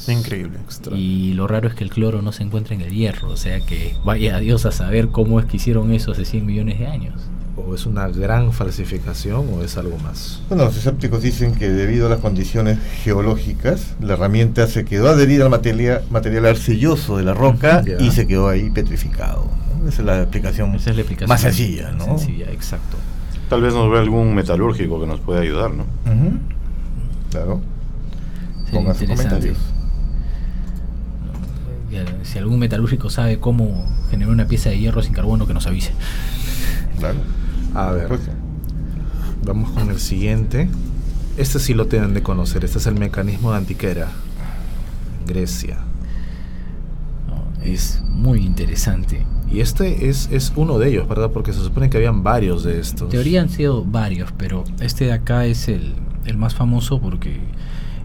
C: Increíble.
D: Y lo raro es que el cloro no se encuentra en el hierro. O sea que vaya a Dios a saber cómo es que hicieron eso hace 100 millones de años.
A: ¿O es una gran falsificación o es algo más?
B: Bueno, los escépticos dicen que debido a las condiciones geológicas, la herramienta se quedó adherida al material, material arcilloso de la roca y se quedó ahí petrificado. Esa es la explicación,
D: Esa es la explicación.
B: más sencilla, ¿no?
D: Sencilla, exacto.
E: Tal vez nos vea algún metalúrgico que nos pueda ayudar, ¿no?
B: Ujú. Claro.
D: Sería
B: Pongan sus comentarios.
D: Ya, Si algún metalúrgico sabe cómo generar una pieza de hierro sin carbono, que nos avise.
B: Claro.
A: A ver,
B: Pues,
A: vamos con el siguiente. Este sí lo tienen de conocer. Este es el mecanismo de Antiquera. Grecia.
D: Es muy interesante.
A: Y este es, es uno de ellos, ¿verdad? Porque se supone que habían varios de estos.
D: En teoría han sido varios, pero este de acá es el, el más famoso porque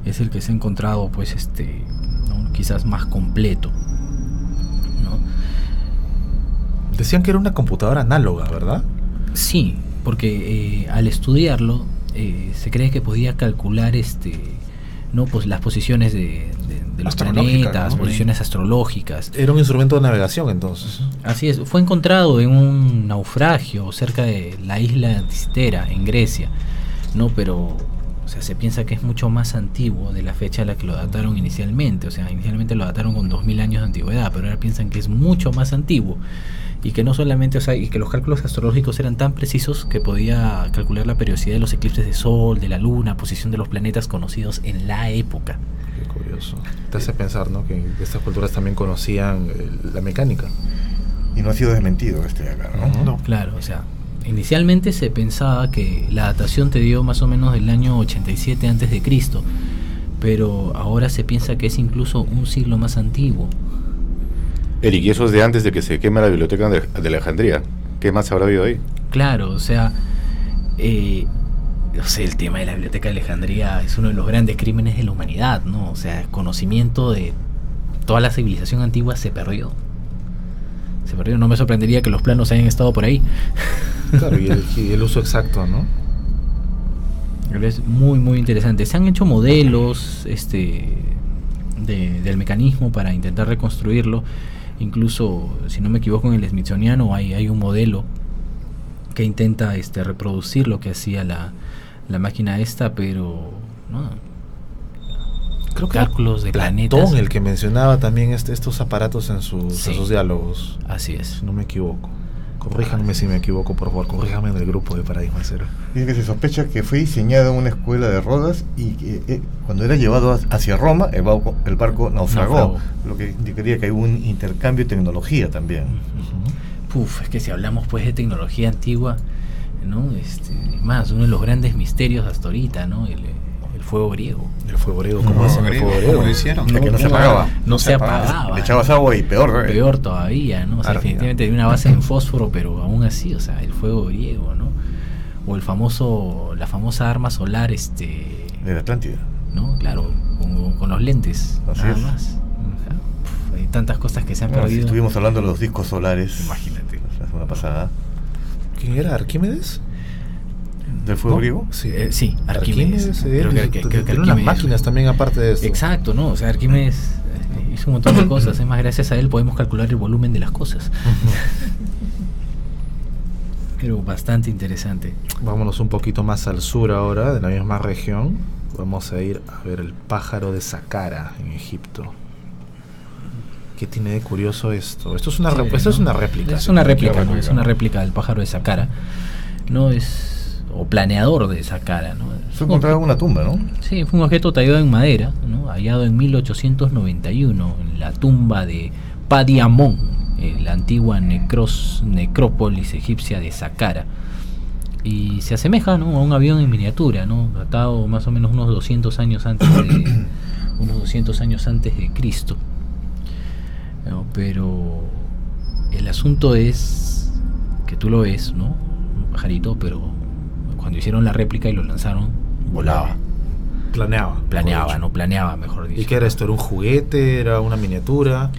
D: es el que se ha encontrado, pues, este, ¿no? quizás más completo. ¿no?
A: Decían que era una computadora análoga, ¿verdad?
D: Sí, porque eh, al estudiarlo eh, se cree que podía calcular este, no, pues las posiciones de, de- los planetas,
C: ¿no?
D: posiciones astrológicas.
A: Era un instrumento de navegación entonces.
D: Así es, fue encontrado en un naufragio cerca de la isla de Citera, en Grecia, ¿no? Pero, o sea, se piensa que es mucho más antiguo de la fecha a la que lo dataron inicialmente, o sea, inicialmente lo dataron con 2000 años de antigüedad, pero ahora piensan que es mucho más antiguo y que no solamente, o sea, y que los cálculos astrológicos eran tan precisos que podía calcular la periodicidad de los eclipses de sol, de la luna, posición de los planetas conocidos en la época.
A: Qué curioso. Te hace pensar, ¿no? Que estas culturas también conocían eh, la mecánica.
B: y no ha sido desmentido este acá, ¿no?
D: Claro, o sea, inicialmente se pensaba que la datación te dio más o menos del año 87 antes de Cristo, pero ahora se piensa que es incluso un siglo más antiguo.
E: Eric, y eso es de antes de que se queme la biblioteca de, de Alejandría. ¿Qué más habrá habido ahí?
D: Claro, o sea, eh, o sea, el tema de la Biblioteca de Alejandría es uno de los grandes crímenes de la humanidad, ¿no? O sea, el conocimiento de toda la civilización antigua se perdió. Se perdió, no me sorprendería que los planos hayan estado por ahí.
A: Claro, y el, y el uso exacto, ¿no?
D: Es muy, muy interesante. Se han hecho modelos este, de- del mecanismo para intentar reconstruirlo. Incluso, si no me equivoco, en el Smithsoniano hay, hay un modelo que intenta este, reproducir lo que hacía la, la máquina esta, pero no,
A: Creo que
D: cálculos de
A: Platón,
D: planetas.
A: el que mencionaba también este, estos aparatos en sus,
D: Sí.
A: en sus diálogos,
D: Así es.
A: si no me equivoco. Corríjanme si me equivoco, por favor, corríjanme en el grupo de Paradigma Cero.
B: Dice que se sospecha que fue diseñado en una escuela de Rodas y que eh, cuando era llevado ha- hacia Roma, el barco, el barco naufragó,
D: Naufragó.
B: lo que indicaría que hay un intercambio de tecnología también.
D: Puf, es que si hablamos pues de tecnología antigua, ¿no? Este, más, uno de los grandes misterios hasta ahorita, ¿no? El, el fuego griego.
A: El fuego griego, ¿cómo hacen el fuego
C: ¿Cómo
A: griego?
C: lo hicieron?
B: La que no se
D: no,
B: apagaba.
D: no se apagaba.
B: Le echabas agua y peor. eh.
D: Peor todavía, ¿no? O sea,
A: Ardía.
D: definitivamente tenía una base en fósforo, pero aún así, o sea, el fuego griego, ¿no? O el famoso, la famosa arma solar, este,
B: De la Atlántida.
D: ¿no? Claro, con, con los lentes,
B: Así
D: nada
B: es.
D: más. O sea, puf, hay tantas cosas que se han
B: Bueno, si
D: perdido.
B: estuvimos hablando de los discos solares.
D: Imagínate.
B: La semana pasada.
A: ¿Quién era? ¿Arquímedes?
B: ¿Del fuego
A: ¿No?
B: griego?
A: Sí,
D: Eh, sí, Arquímedes.
A: eh,
D: Creo que- creo que
A: tiene unas
D: Arquímedes-
A: máquinas también aparte de esto.
D: Exacto, ¿no? O sea, Arquímedes eh, hizo un montón de cosas. Es más, gracias a él podemos calcular el volumen de las cosas. Creo bastante interesante.
A: Vámonos un poquito más al sur ahora, de la misma región. Vamos a ir a ver el pájaro de Saqqara en Egipto. ¿Qué tiene de curioso esto? Esto es una,
D: Sí,
A: es una réplica.
D: Es una réplica, ¿no? Es una réplica del pájaro de Saqqara. No es. O planeador de Saqqara, ¿no?
B: Fue encontrado en una tumba, ¿no?
D: Sí, fue un objeto tallado en madera, ¿no? hallado en 1891 en la tumba de Padiamón, en la antigua necros- necrópolis egipcia de Saqqara. Y se asemeja ¿no? a un avión en miniatura, ¿no? datado más o menos unos 200 años antes de, unos 200 años antes de Cristo. ¿No? Pero el asunto es que tú lo ves, ¿no? Un pajarito, pero cuando hicieron la réplica y lo lanzaron, volaba.
A: Planeaba.
D: Planeaba, no planeaba, mejor dicho.
A: ¿Y qué era esto? ¿Era un juguete? ¿Era una miniatura?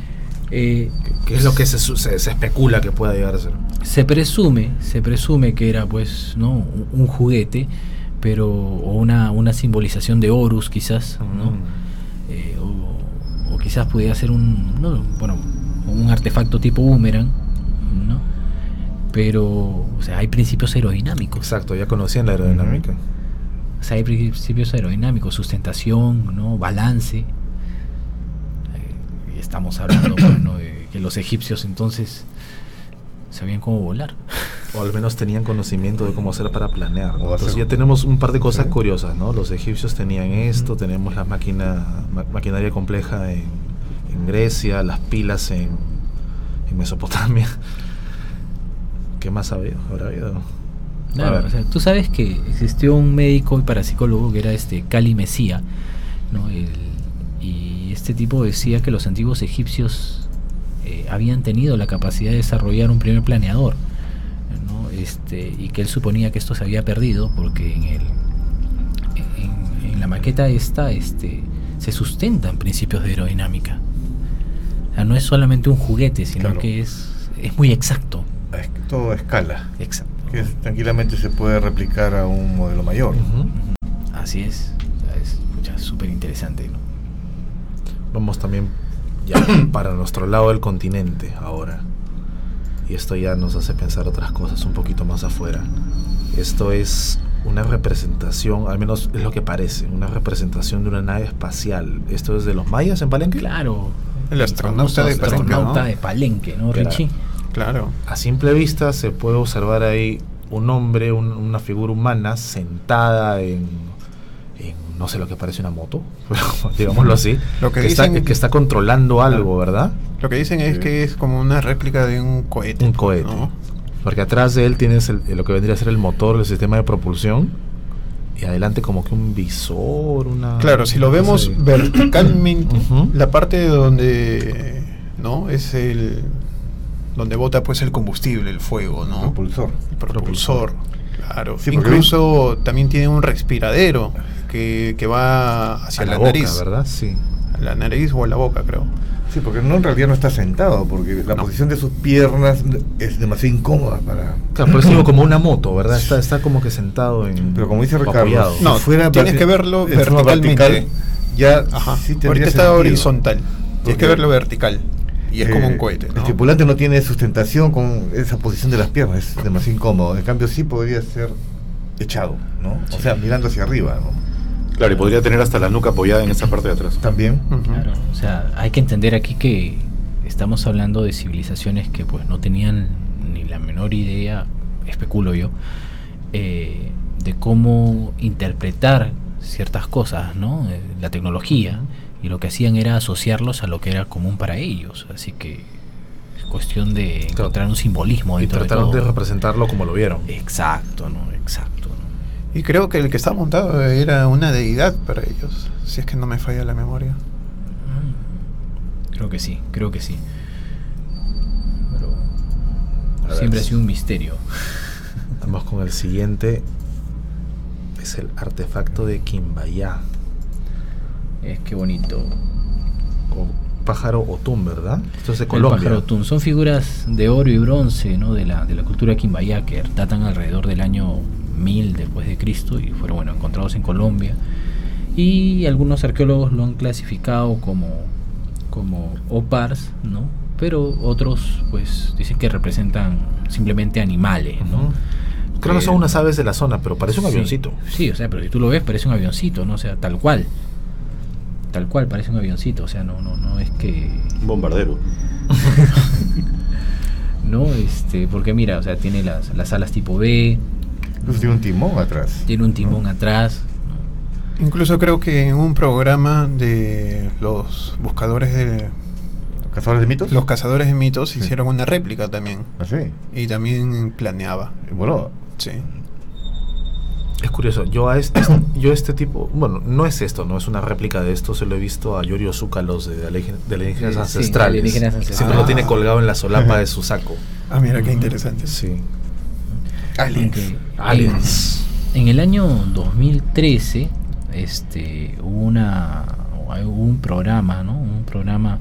D: Eh,
A: ¿Qué, es lo que se, su- se, se especula que pueda llegar a ser?
D: se presume, se presume que era pues, ¿no? Un, un juguete, pero o una, una simbolización de Horus quizás, ¿no?
A: Mm.
D: Eh, quizás pudiera ser un, no, bueno, un artefacto tipo boomerang, ¿no? Pero, o sea, hay principios aerodinámicos.
A: Exacto, ya conocían la aerodinámica.
D: O sea, hay principios aerodinámicos, sustentación, ¿no? balance. Eh, estamos hablando bueno, de que los egipcios entonces sabían cómo volar.
A: O al menos tenían conocimiento de cómo hacer para planear. ¿no? Entonces ya tenemos un par de cosas
B: Sí.
A: curiosas, ¿no? Los egipcios tenían esto, tenemos la máquina, ma- maquinaria compleja en, en Grecia, las pilas en, en Mesopotamia. ¿Qué más había? ¿Habrá habido?
D: Claro, o sea, tú sabes que existió un médico y parapsicólogo que era este Cali Mesía, ¿no? El- y este tipo decía que los antiguos egipcios eh, habían tenido la capacidad de desarrollar un primer planeador, ¿no? Este, y que él suponía que esto se había perdido porque en el en, en la maqueta esta este, se sustentan principios de aerodinámica. O sea, no es solamente un juguete, sino
B: Claro.
D: que es, es muy exacto.
B: Es todo a escala.
D: Exacto.
B: Que es- tranquilamente se puede replicar a un modelo mayor.
A: Ujú.
D: Así es. O sea, es súper interesante. ¿no?
A: Vamos también ya para nuestro lado del continente ahora. Y esto ya nos hace pensar otras cosas un poquito más afuera. Esto es una representación, al menos es lo que parece, una representación de una nave espacial. ¿Esto es de los mayas en Palenque?
D: Claro.
C: El astronauta de Palenque,
D: astronauta
C: ¿no?
D: de Palenque, ¿no. Richie?
C: Claro.
A: A simple vista se puede observar ahí un hombre, un- una figura humana sentada en, en no sé lo que parece una moto, digámoslo así,
C: Lo que
A: está,
C: dicen-
A: que está controlando algo, ¿verdad?
C: Lo que dicen es
B: Sí.
C: que es como una réplica de un cohete.
A: Un cohete.
C: ¿no?
A: Porque atrás de él tienes el- lo que vendría a ser el motor, el sistema de propulsión. Y adelante como que un visor, una...
C: Claro, si lo vemos verticalmente, la parte donde no es el donde bota pues el combustible, el fuego, ¿no?
B: Propulsor.
C: El propulsor. Claro,
B: Sí, porque
C: incluso también tiene un respiradero que, que va hacia
A: a
C: la,
A: la, boca,
C: nariz.
A: ¿verdad? Sí.
C: A la nariz o a la boca, creo.
B: Sí, porque no en realidad no está sentado, porque la
C: No.
B: posición de sus piernas es demasiado incómoda para...
A: Claro, por eso digo como una moto, ¿verdad? Está, está como que sentado en.
B: Pero como dice Ricardo,
A: apoyado.
B: si
C: No,
B: fuera
C: tienes que verlo verticalmente.
B: vertical, ya
C: Ajá.
B: sí tendría
C: Ahorita está
B: sentido.
C: horizontal. Tienes que verlo vertical. Y es
B: eh,
C: como un cohete.
B: El tripulante no tiene sustentación con esa posición de las piernas, es demasiado incómodo. En cambio, sí podría ser echado, ¿no? O sea, mirando hacia arriba, ¿no?
E: Claro, y podría tener hasta la nuca apoyada en esa parte de atrás.
B: También.
D: Claro, o sea, hay que entender aquí que estamos hablando de civilizaciones que pues no tenían ni la menor idea, especulo yo, eh, de cómo interpretar ciertas cosas, ¿no? Eh, La tecnología y lo que hacían era asociarlos a lo que era común para ellos, así que es cuestión de
A: Claro.
D: encontrar un simbolismo
A: Y
D: dentro de
A: trataron de
D: todo.
A: representarlo como lo vieron.
D: Exacto, ¿no? Exacto.
C: Y creo que el que está montado era una deidad para ellos. Si es que no me falla la memoria.
D: Creo que sí, creo que sí. Pero siempre ha sido un misterio.
A: Vamos con el siguiente. Es el artefacto de Quimbayá.
D: Es que bonito.
A: O pájaro Otún, ¿verdad? Esto es de
D: El
A: Colombia.
D: pájaro tun. Son figuras de oro y bronce ¿no? de, la, de la cultura quimbaya que datan alrededor del año 1000 después de Cristo y fueron bueno, encontrados en Colombia. Y algunos arqueólogos lo han clasificado como, como opars, ¿no? pero otros pues dicen que representan simplemente animales. ¿no?
A: Creo que son unas aves de la zona, pero parece un
D: Sí,
A: avioncito.
D: Sí, o sea, pero si tú lo ves parece un avioncito, ¿no? O sea, tal cual. Tal cual parece un avioncito, o sea, no no no es que
E: Un bombardero.
D: no este, porque mira, o sea, tiene las, las alas tipo B,
B: Incluso tiene un timón atrás.
D: tiene un timón atrás.
C: Incluso creo que en un programa de los buscadores de
B: ¿Cazadores de mitos?
C: los cazadores de mitos
B: Sí.
C: hicieron una réplica también.
B: Ah, sí.
C: Y también planeaba.
B: Bueno,
C: Sí.
A: Es curioso, yo a este, yo este tipo, bueno, no es esto, no es una réplica de esto, se lo he visto a Yorio Zúcalos de, de de alienígenas
D: Sí, sí,
A: ancestrales.
D: alienígenas ancestrales.
A: Siempre lo
C: Ah.
A: tiene colgado en la solapa de su saco.
C: Ah, mira qué interesante.
A: Sí. Aliens.
D: En, en el año 2013, este, hubo una hubo un programa, ¿no? Un programa,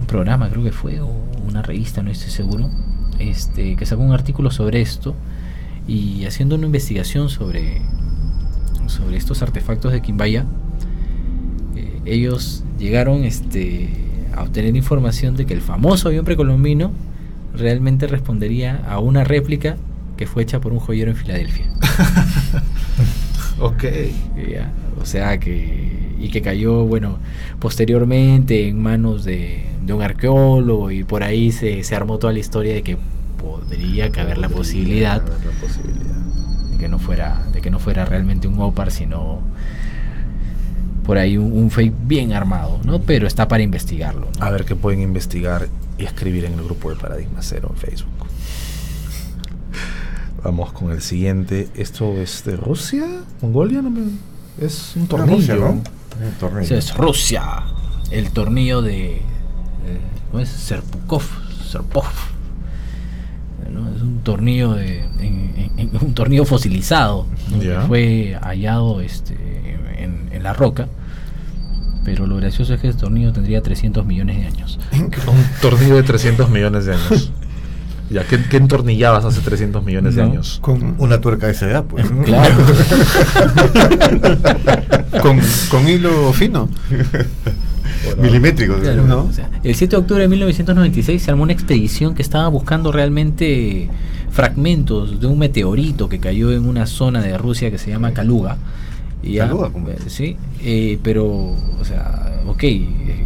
D: un programa creo que fue o una revista, no estoy seguro, este, que sacó un artículo sobre esto y haciendo una investigación sobre sobre estos artefactos de Quimbaya, eh, ellos llegaron, este, a obtener información de que el famoso avión precolombino realmente respondería a una réplica que fue hecha por un joyero en Filadelfia.
A: Ok.
D: O sea que y que cayó bueno posteriormente en manos de, de un arqueólogo y por ahí se, se armó toda la historia de que podría caber la posibilidad
A: Caber la posibilidad.
D: de que no fuera de que no fuera realmente un opar sino por ahí un, un fake bien armado no pero está para investigarlo ¿no?
A: A ver qué pueden investigar y escribir en el grupo de Paradigma Cero en Facebook. Vamos con el siguiente. ¿Esto es de Rusia? ¿Mongolia? No me- Es un tornillo.
B: Rusia, ¿no? Un tornillo.
D: Es Rusia el tornillo de ¿cómo es? Serpukov Serpov ¿no? es un tornillo de en- en- en- un tornillo fosilizado que fue hallado este en, en la roca pero lo gracioso es que ese tornillo tendría 300 millones de años
A: Un tornillo de 300 millones de años. Ya, ¿qué, qué entornillabas hace 300 millones de años?
C: Con,
B: Una tuerca de esa edad, pues.
D: claro
C: con, con hilo fino.
B: Milimétrico.
D: Claro,
C: ¿no?
D: o sea, el 7 de octubre de 1996 se armó una expedición que estaba buscando realmente fragmentos de un meteorito que cayó en una zona de Rusia que se llama Kaluga. Y ya,
B: Kaluga, ¿cómo?
D: eh, sí, eh, pero, o sea, ok,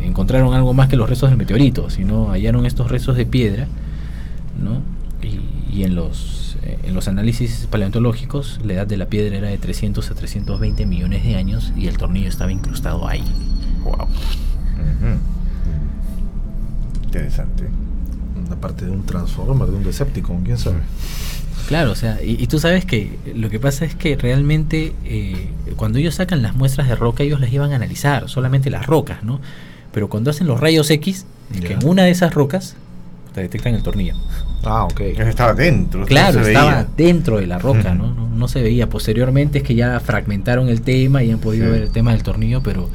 D: encontraron algo más que los restos del meteorito, sino hallaron estos restos de piedra, ¿no? Y, y en los eh, en los análisis paleontológicos la edad de la piedra era de 300 a 320 millones de años y el tornillo estaba incrustado ahí.
C: Wow.
B: Interesante.
A: Una parte de un Transformer, de un Decepticon, quién sabe.
D: Claro, o sea, y, y tú sabes que lo que pasa es que realmente eh, cuando ellos sacan las muestras de roca, ellos las llevan a analizar, solamente las rocas, ¿no? Pero cuando hacen los rayos X, es que
A: Ya.
D: en una de esas rocas te detectan el tornillo.
A: Ah, ok.
B: Estaba dentro.
D: Claro,
B: no
D: estaba
B: veía.
D: dentro de la roca. ¿no? ¿no? no se veía. Posteriormente es que ya fragmentaron el tema y han podido
B: Sí.
D: ver el tema del tornillo, pero,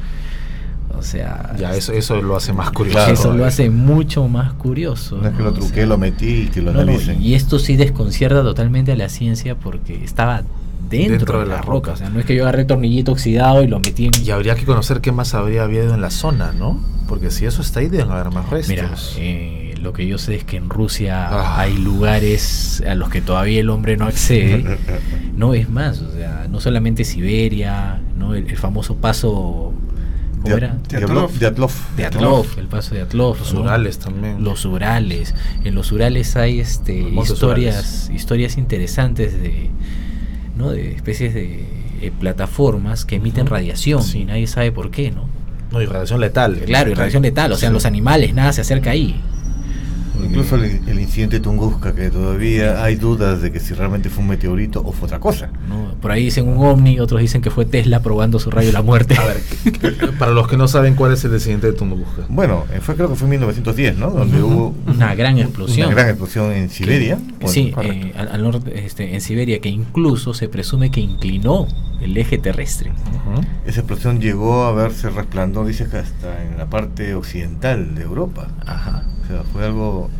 D: o sea,
A: Ya, eso, eso lo hace más curioso.
B: Claro.
D: eso lo hace mucho más curioso.
B: No es que lo
D: O
B: truqué,
D: sea,
B: lo metí y que lo
D: no, no,
B: analicen.
D: y esto sí desconcierta totalmente a la ciencia porque estaba dentro,
A: Dentro
D: de,
A: de
D: la,
A: la
D: roca.
A: roca.
D: O sea, no es que yo agarré el tornillito oxidado y lo metí en...
A: Y habría que conocer qué más habría habido en la zona, ¿no? Porque si eso está ahí, deben haber más restos.
D: Mira, eh, lo que yo sé es que en Rusia
A: Ah.
D: hay lugares a los que todavía el hombre no accede. No es más, o sea, no solamente Siberia, ¿no? el, el famoso paso de Atlov, el paso de Atlov,
A: Los
D: ¿no?
A: Urales también.
D: Los Urales. En los Urales hay este historias, historias interesantes de, ¿no? de especies de eh, plataformas que emiten radiación
A: Sí.
D: y nadie sabe por qué, ¿no?
A: No, y radiación letal.
D: Claro, y radiación letal, o sea,
A: Sí.
D: los animales, nada se acerca ahí.
B: Incluso el, el incidente Tunguska, que todavía hay dudas de que si realmente fue un meteorito o fue otra cosa.
D: ¿no? Por ahí dicen un ovni, otros dicen que fue Tesla probando su rayo de la muerte.
A: A ver, para los que no saben cuál es el incidente de Tunguska.
B: Bueno, eh, fue creo que fue en 1910, ¿no? Donde hubo
D: Una gran explosión.
B: Una gran explosión en Siberia. Bueno,
D: sí, eh, al, al norte, este, en Siberia, que incluso se presume que inclinó el eje terrestre.
B: Esa explosión llegó a verse resplandor, dice que hasta en la parte occidental de Europa.
D: Ajá.
B: O sea, fue algo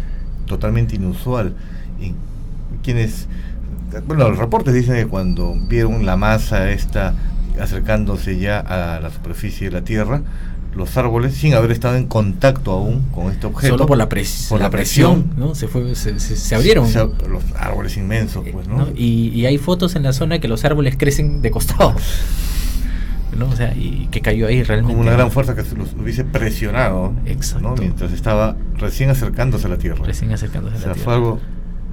B: totalmente inusual. Y quienes, bueno, los reportes dicen que cuando vieron la masa esta acercándose ya a la superficie de la Tierra, los árboles, sin haber estado en contacto aún con este objeto,
D: Solo por la, pres-
B: por
D: la
B: la
D: presión,
B: presión,
D: ¿no? Se, fue, se, se- se abrieron.
B: se- los árboles inmensos, pues, ¿no?
D: ¿no? Y, y hay fotos en la zona que los árboles crecen de costado. ¿no? O sea, y que cayó ahí realmente.
B: Como una gran fuerza que se los hubiese presionado,
D: Exacto.
B: ¿no? Mientras estaba recién acercándose a la Tierra.
D: Recién acercándose
B: O
D: a
B: sea,
D: la
B: fue
D: Tierra.
B: algo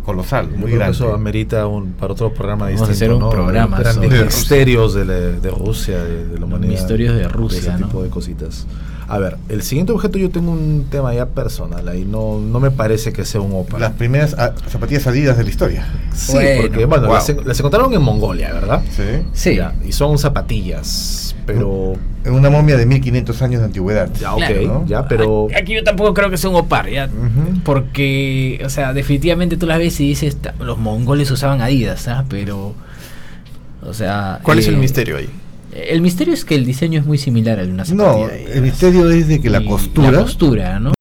B: colosal,
A: Yo
B: muy
A: creo
B: grande.
A: eso amerita un, para otro programa
D: Vamos a
A: distinto,
D: hacer un
A: ¿no?
D: programa
A: Grandes
D: sobre-
A: misterios de, la- de Rusia, de, de la humanidad.
D: Misterios de Rusia,
A: ese
D: ¿no?
A: tipo de cositas. A ver, el siguiente objeto yo tengo un tema ya personal ahí. No, no me parece que sea un OPA.
B: Las primeras ah, zapatillas adidas de la historia.
A: Sí,
D: Bueno,
A: porque bueno,
B: wow.
A: las, las encontraron en Mongolia, ¿verdad?
B: Sí.
D: Sí.
A: Ya, y son zapatillas, pero...
B: En una momia de 1500 años de antigüedad.
A: Ya, ok,
D: Claro,
B: ¿no?
A: ya, pero...
D: Aquí yo tampoco creo que sea un opar, ya. Porque, o sea, definitivamente tú las ves y dices, "Ta- los mongoles usaban Adidas, ¿ah? Pero, o sea...
C: ¿Cuál es
D: eh,
C: el misterio ahí?
D: El misterio es que el diseño es muy similar al de una zapatilla
B: No, el misterio es de que la costura
D: La costura, ¿no?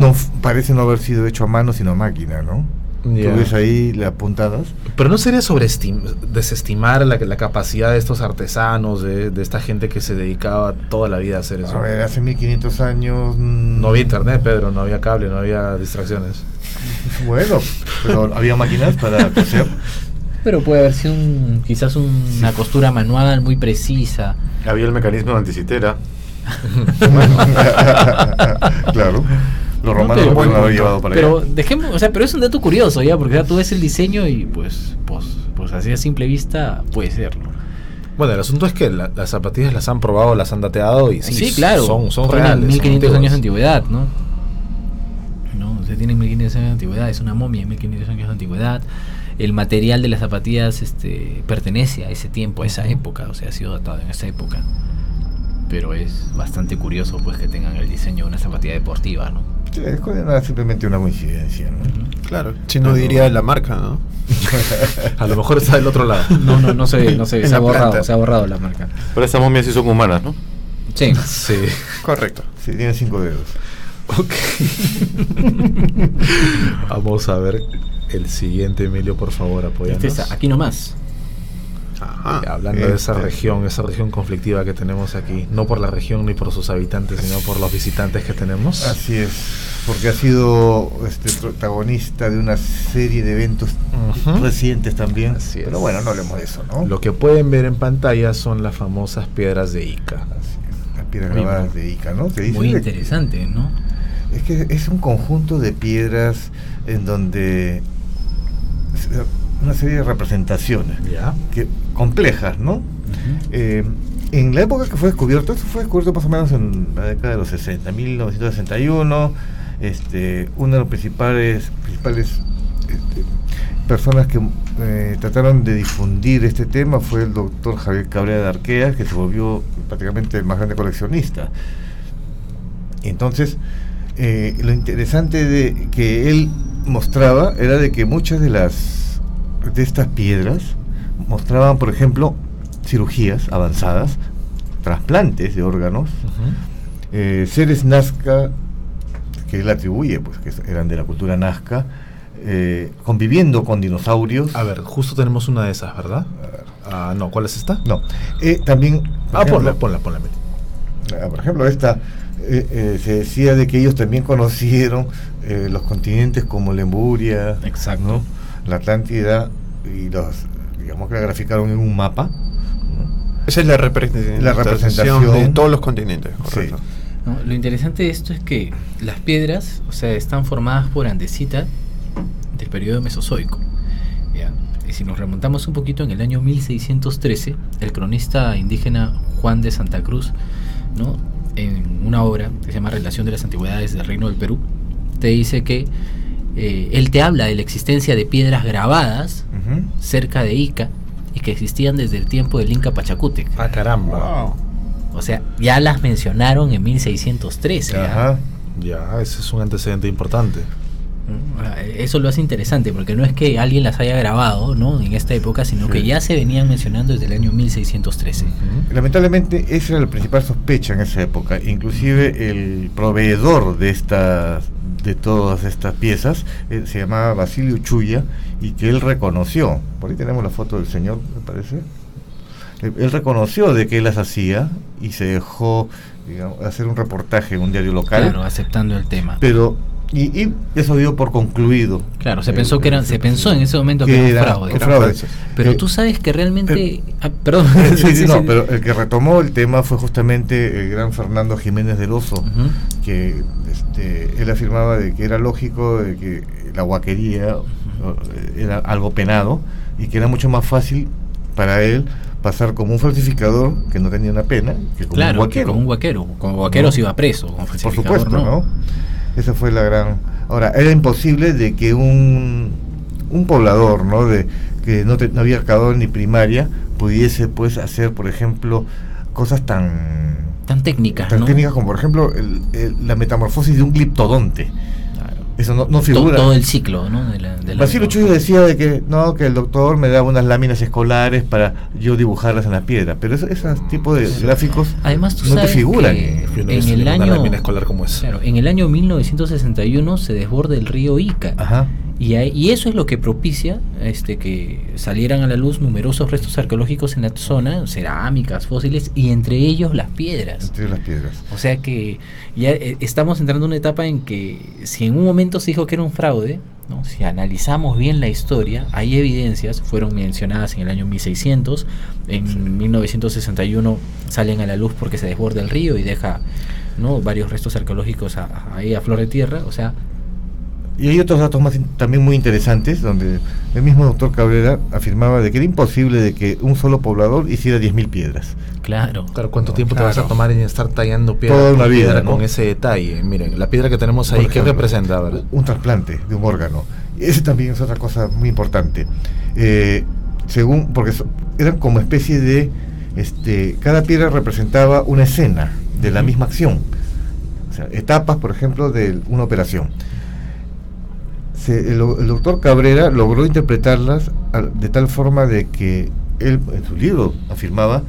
B: parece no haber sido hecho a mano, sino a máquina, ¿no? Tú ves ahí las puntadas.
A: Pero no sería sobreestim- desestimar la, la capacidad de estos artesanos, de, de esta gente que se dedicaba toda la vida a hacer eso.
B: A ver, hace 1500 años. mm,
A: No había internet, Pedro, no había cable, no había distracciones.
B: Bueno, pero había máquinas para coser.
D: Pero puede haber sido un, quizás un- una costura manual muy precisa.
E: Había el mecanismo de anticitera.
B: claro. Los
D: No,
B: romanos
D: pero-
B: lo pueden
D: buen
B: haber llevado para
D: pero
B: allá.
D: dejemos, o sea, pero es un dato curioso ya, porque ya tú ves el diseño y pues, pues, pues así a simple vista puede ser, ¿no?
A: Bueno, el asunto es que la- las zapatillas las han probado, las han dateado y sí,
D: Sí, claro.
A: son, son reales. son
D: 1500 años de antigüedad, ¿no? No, o sea, tienen 1500 años de antigüedad, es una momia de 1500 años de antigüedad. El material de las zapatillas este, pertenece a ese tiempo, a esa época, o sea, ha sido datado en esa época. Pero es bastante curioso pues que tengan el diseño de una zapatilla deportiva, ¿no?
B: Sí, es simplemente una coincidencia, ¿no?
C: Claro, si no diría la marca, ¿no?
A: A lo mejor está del otro lado.
D: No, no, no sé, no sé, se ha borrado,
C: planta.
D: se ha borrado la marca.
E: Pero estas momias sí son humanas, ¿no?
D: Sí.
A: Sí.
C: Correcto.
B: Sí, tiene cinco dedos.
A: Ok. Vamos a ver el siguiente, Emilio, por favor, apóyanos.
D: Este está aquí nomás.
C: Ajá.
A: Eh, Hablando de esa
B: Este.
A: región, esa región conflictiva que tenemos aquí, no por la región ni por sus habitantes, sino por los visitantes que tenemos.
B: Así es, porque ha sido este protagonista de una serie de eventos recientes también.
A: Así es.
B: Pero bueno, no hablemos de eso, ¿no?
A: Lo que pueden ver en pantalla son las famosas piedras de Ica.
B: Así es, las piedras
D: Muy
B: grabadas de Ica, ¿no?
D: Muy interesante, ¿no?
B: Es que es un conjunto de piedras en donde una serie de representaciones que complejas, ¿no? Eh, en la época que fue descubierto, esto fue descubierto más o menos en la década de los 60, 1961. Este, una de las principales, principales este, personas que eh, trataron de difundir este tema fue el doctor Javier Cabrera de Arquea, que se volvió prácticamente el más grande coleccionista. Entonces, eh, lo interesante de que él mostraba era de que muchas de las de estas piedras mostraban, por ejemplo, cirugías avanzadas, trasplantes de órganos, eh, seres Nazca, que él atribuye, pues que eran de la cultura Nazca, eh, conviviendo con dinosaurios.
A: A ver, justo tenemos una de esas, ¿verdad? Ah, no, ¿cuál es esta?
B: No, eh, también... por
A: Ah,
B: ejemplo,
A: ponla, ponla, ponla.
B: Ah, Por ejemplo, esta eh, se decía de que ellos también conocieron eh, los continentes como Lemuria,
D: Exacto.
B: ¿no? la Atlántida y los, digamos que la graficaron en un mapa. ¿no?
C: Esa es la representación,
B: La representación.
C: de todos los continentes, correcto.
D: ¿no? Lo interesante de esto es que las piedras, o sea, están formadas por andesita del periodo mesozoico. ¿ya? Y si nos remontamos un poquito en el año 1613, el cronista indígena Juan de Santa Cruz, ¿no? en una obra que se llama Relación de las Antigüedades del Reino del Perú, te dice que eh, él te habla de la existencia de piedras grabadas cerca de Ica y que existían desde el tiempo del Inca Pachacútec.
A: Ah, caramba.
D: O sea, ya las mencionaron en 1613. ¿ya?
B: Ajá.
A: Ya, ese es un antecedente importante.
D: Eso lo hace interesante porque no es que alguien las haya grabado ¿no? en esta época, sino
B: Sí.
D: que ya se venían mencionando desde el año 1613.
A: Ujú.
B: Lamentablemente esa era la principal sospecha en esa época. Inclusive el proveedor de estas de todas estas piezas eh, se llamaba Basilio Chuya y que él reconoció. Por ahí tenemos la foto del señor, me parece. Eh, Él reconoció de que él las hacía y se dejó digamos, hacer un reportaje en un diario local.
D: Claro, aceptando el tema.
B: Pero y, y eso dio por concluido.
D: Claro, se
B: Eh,
D: pensó que eran, se pensó en ese momento que,
B: que
D: era fraude.
B: un fraude.
D: Pero
B: Eh,
D: tú sabes que realmente, ah, perdón,
B: Sí, sí, no, pero el que retomó el tema fue justamente el gran Fernando Jiménez del Oso. Que este, él afirmaba de que era lógico de que la guaquería eh, era algo penado y que era mucho más fácil para él pasar como un falsificador que no tenía una pena que como
D: Claro,
B: un
D: que
B: guaquero.
D: como un guaquero. Como guaquero
B: ¿No?
D: se iba preso. Como
B: Por
D: falsificador,
B: supuesto, ¿no? Esa fue la gran... Ahora, era imposible de que un, un poblador, ¿no? De, que no, te- no había acabado ni primaria, pudiese pues hacer, por ejemplo, cosas tan
D: Tan técnicas,
B: tan
D: ¿no?
B: técnicas como por ejemplo el- el- la metamorfosis de un gliptodonte. Eso no, no figura.
D: Todo, el ciclo, ¿no? De la, de la-
B: Basilio Chuyo decía de que no, que el doctor me daba unas láminas escolares para yo dibujarlas en la piedra, pero eso- esos tipos de gráficos
D: Además, tú
B: no te
D: sabes
B: figuran.
D: que en el año
A: escolar como esa.
D: Claro, en el año 1961 se desborda el río Ica.
B: Ajá.
D: Y, eso es lo que propicia este, que salieran a la luz numerosos restos arqueológicos en la zona, cerámicas, fósiles y entre ellos las piedras.
B: Entre las piedras.
D: O sea que ya eh, estamos entrando en una etapa en que si en un momento se dijo que era un fraude, ¿no? si analizamos bien la historia, hay evidencias, fueron mencionadas en el año 1600, en 1961 salen a la luz porque se desborda el río y deja ¿no? varios restos arqueológicos a- a- ahí a flor de tierra, o sea,
B: Y hay otros datos más también muy interesantes, donde el mismo doctor Cabrera afirmaba de que era imposible de que un solo poblador hiciera 10.000 piedras.
D: claro.
A: Claro, ¿cuánto
B: No,
A: tiempo te vas a tomar en estar tallando piedra,
B: Toda una vida,
A: piedra
B: ¿no?
A: con ese detalle? Miren, la piedra que tenemos ahí, ¿qué representa? A ver.
B: Un trasplante de un órgano. Ese también es otra cosa muy importante. Eh, según, porque so- eran como especie de, este, cada piedra representaba una escena de la misma acción. O sea, etapas, por ejemplo, de una operación. Se- el, el doctor Cabrera logró interpretarlas de tal forma de que él en su libro afirmaba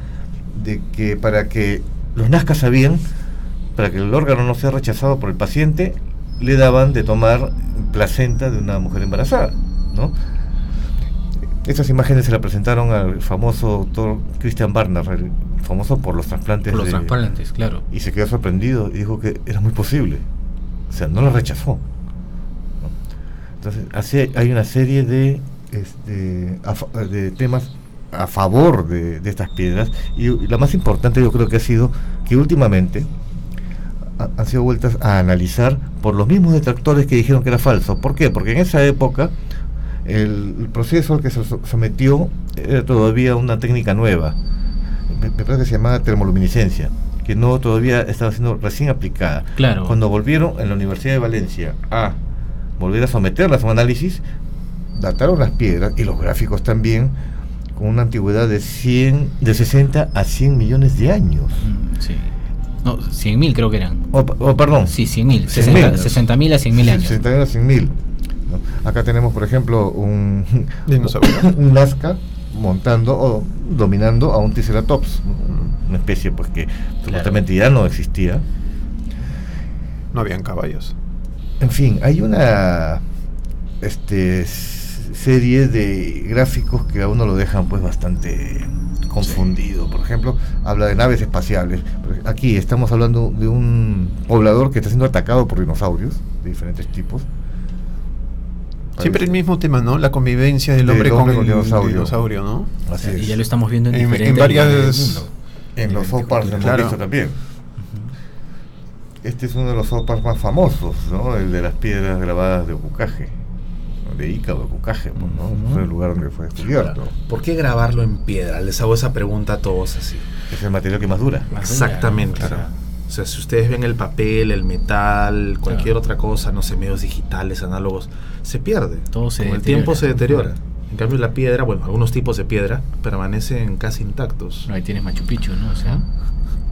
B: de que para que los nazcas sabían, para que el órgano no sea rechazado por el paciente, le daban de tomar placenta de una mujer embarazada, ¿no? Estas imágenes se la presentaron al famoso doctor Christian Barnard, el famoso por los trasplantes.
D: Por los
B: de-
D: trasplantes, claro.
B: y se quedó sorprendido y dijo que era muy posible. O sea, no lo rechazó. Entonces, así hay una serie de, este, a fa- de temas a favor de, de estas piedras y, y la más importante yo creo que ha sido que últimamente ha- han sido vueltas a analizar por los mismos detractores que dijeron que era falso. ¿Por qué? Porque en esa época el, el proceso al que se so- sometió era todavía una técnica nueva. Me, me parece que se llamaba termoluminiscencia, que no todavía estaba siendo recién aplicada.
D: Claro.
B: Cuando volvieron en la Universidad de Valencia a volver a someterlas a un análisis, dataron las piedras y los gráficos también con una antigüedad de 100, de 60 a 100 millones de años.
D: Mm, Sí. No, 100.000 creo que eran.
B: O, o, perdón,
D: Sí, 100.000.
B: 100.000.
D: 60.000 a 100.000 años.
B: 61 a 100 mil. ¿no? Acá tenemos, por ejemplo, un,
C: Dinosaurio.
B: un Nazca montando o dominando a un Triceratops, una especie pues que supuestamente ya no existía.
C: No habían caballos.
B: En fin, hay una este serie de gráficos que a uno lo dejan pues bastante confundido. Por ejemplo, habla de naves espaciales. Aquí estamos hablando de un poblador que está siendo atacado por dinosaurios de diferentes tipos.
C: Siempre el mismo tema, ¿no? La convivencia del hombre,
B: hombre
C: con,
B: con
C: el
B: dinosaurio.
C: dinosaurio, ¿no?
B: Así
D: y
B: es.
D: ya lo estamos viendo en,
C: En- varias-.
B: En los
C: Claro.
B: visto también. Este es uno de los Park más famosos, ¿no? El de las piedras grabadas de Ocucaje. De Ica o de Ocucaje, pues, ¿no?
A: Ujú.
B: Fue el lugar donde fue descubierto.
A: ¿Por qué grabarlo en piedra? Les hago esa pregunta a todos así.
B: Es el material que más dura.
D: Más
A: Exactamente.
D: dura, ¿no?
A: O sea, si ustedes ven el papel, el metal, cualquier
D: Claro.
A: otra cosa, no sé, medios digitales, análogos, se pierde.
D: Todo se
A: Con el tiempo se deteriora. En cambio, la piedra, bueno, algunos tipos de piedra permanecen casi intactos.
D: Ahí tienes Machu Picchu, ¿no? O sea,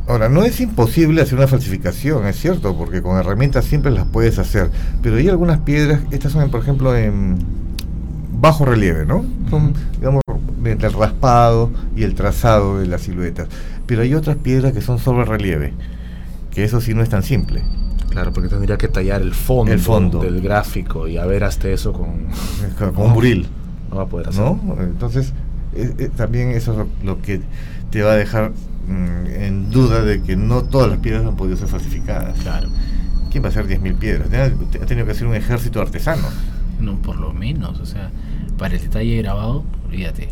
B: Ahora, no es imposible hacer una falsificación, es cierto, porque con herramientas siempre las puedes hacer. Pero hay algunas piedras, estas son, por ejemplo, en bajo relieve, ¿no? Son, digamos, mediante el raspado y el trazado de las siluetas. Pero hay otras piedras que son sobre relieve, que eso sí no es tan simple.
A: Claro, porque tendría que tallar el fondo,
B: El fondo.
A: del gráfico y a ver hasta eso con...
B: Con con un buril.
A: No va a poder hacer.
B: ¿no? Entonces, eh, eh, también eso es lo, lo que te va a dejar en duda de que no todas las piedras han podido ser falsificadas.
D: claro.
B: ¿Quién va a hacer 10.000 piedras? Ha tenido que hacer un ejército de artesanos.
D: No, por lo menos, o sea, para el detalle grabado, olvídate.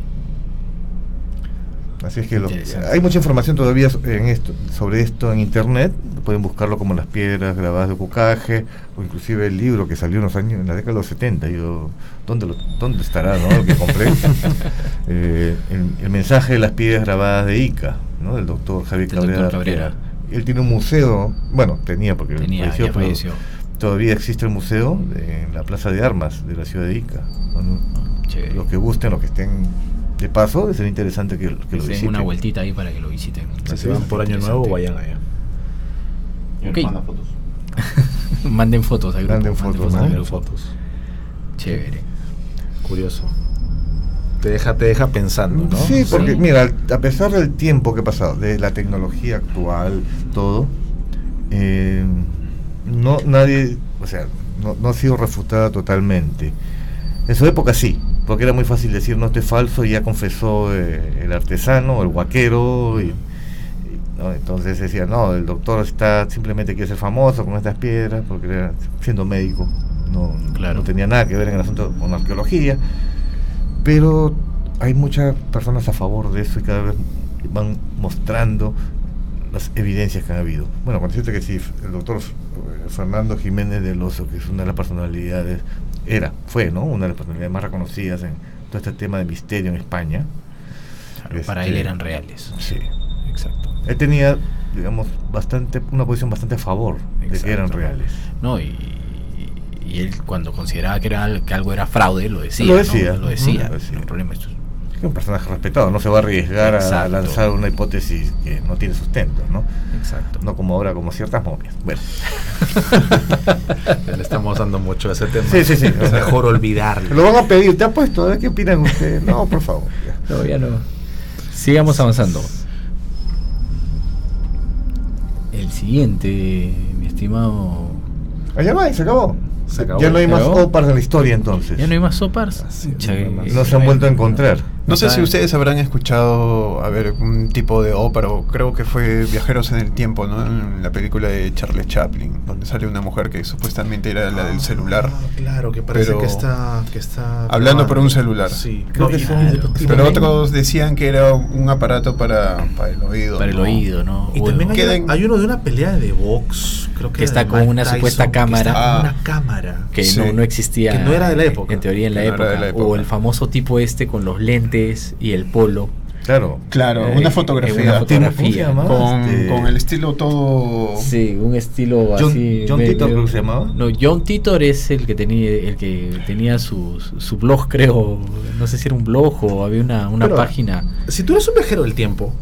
B: Así es que lo- hay mucha información todavía so- en esto, sobre esto en internet. Pueden buscarlo como las piedras grabadas de Cucaje, o inclusive el libro que salió en los años, en la década de los 70. Yo, ¿dónde, lo- dónde estará, no? El que compré. Eh, el, el mensaje de las piedras grabadas de Ica, ¿no? Del doctor Javier Cabrera.
D: doctor Cabrera.
B: Él tiene un museo, bueno, tenía porque
D: Tenía,
B: falleció,
D: ya
B: pero todavía existe el museo de- en la Plaza de Armas de la ciudad de Ica. Los que gusten, los que estén de paso, sería interesante que, lo
D: se den
B: visiten.
D: una vueltita ahí para que lo visiten.
A: Si se van por año nuevo, vayan allá.
D: Ok.
E: Manda fotos.
D: Manden fotos al grupo.
B: Manden fotos.
A: Manden fotos.
D: Chévere.
A: Curioso. Te deja, te deja pensando, ¿no?
B: Sí, porque
D: Sí.
B: mira, a pesar del tiempo que ha pasado, de la tecnología actual, todo, eh, no nadie, o sea, no, no ha sido refutada totalmente. En su época sí, porque era muy fácil decir no, esto es falso y ya confesó eh, el artesano, el guaquero, y, entonces decía, no, el doctor está simplemente quiere ser famoso con estas piedras, porque era, siendo médico no,
D: Claro.
B: no tenía nada que ver en el asunto con arqueología. Pero hay muchas personas a favor de eso y cada vez van mostrando las evidencias que han habido. Bueno, con decirte que sí, el doctor eh, Fernando Jiménez del Oso, que es una de las personalidades, era, fue, ¿no? Una de las personalidades más reconocidas en todo este tema de misterio en España.
D: Claro, para
B: Este,
D: él eran reales.
B: Sí.
D: Exacto.
B: Él tenía, digamos, bastante, una posición bastante a favor de que eran reales.
D: No, y, y él cuando consideraba que, era, que algo era fraude, lo decía.
B: Lo
D: ¿no?
B: decía,
D: Lo decía.
B: lo decía.
D: El problema es
B: Es un personaje respetado, no se va a arriesgar a lanzar una hipótesis que no tiene sustento, ¿no?
D: Exacto.
B: No como ahora, como ciertas momias. Bueno,
A: Le estamos dando mucho a ese tema.
B: Sí, sí, sí.
A: Es mejor olvidarlo.
B: lo van a pedir, te apuesto, a ver qué opinan ustedes. No, por favor. ya.
D: No, ya no. Sigamos avanzando. El siguiente, mi estimado.
B: Allá va y se acabó.
A: Se acabó.
B: Ya no hay
D: ¿Se
B: más opars en la historia entonces.
D: ¿Ya no hay más
A: no hay más.
D: que-
B: No se han vuelto a encontrar.
C: No sé si ustedes habrán escuchado, a ver, un tipo de ópera, o creo que fue Viajeros en el Tiempo, ¿no? En la película de Charles Chaplin, donde sale una mujer que supuestamente era la del celular.
A: Ah, claro, que parece
C: Pero-
A: que está, que está
C: Hablando por un celular.
A: Sí,
B: Creo
A: No,
B: que
A: y
C: Pero otros decían que era un aparato para, para el oído.
D: Para el oído, ¿no?
A: Y también hay, hay uno de una pelea de box, creo que
D: Que está con
A: Mike
D: una
A: Tyson,
D: supuesta
A: que
D: cámara.
A: está con
C: Ah.
A: una cámara.
D: que
C: Sí.
D: no, no existía.
A: Que no era de la época.
D: En teoría en la, época.
C: de la
D: O el famoso tipo este con los lentes y el polo.
B: Claro.
C: Claro,
D: Eh,
C: una
D: eh,
C: fotografía.
B: Este-
C: con el estilo todo...
D: Sí, un estilo
B: John-
D: así.
B: John Titor se llamaba.
D: No, John Titor es el que tenía el que tenía su, su blog, creo. No sé si era un blog o había una, una
A: Pero-
D: página.
A: Si tú eres un viajero del tiempo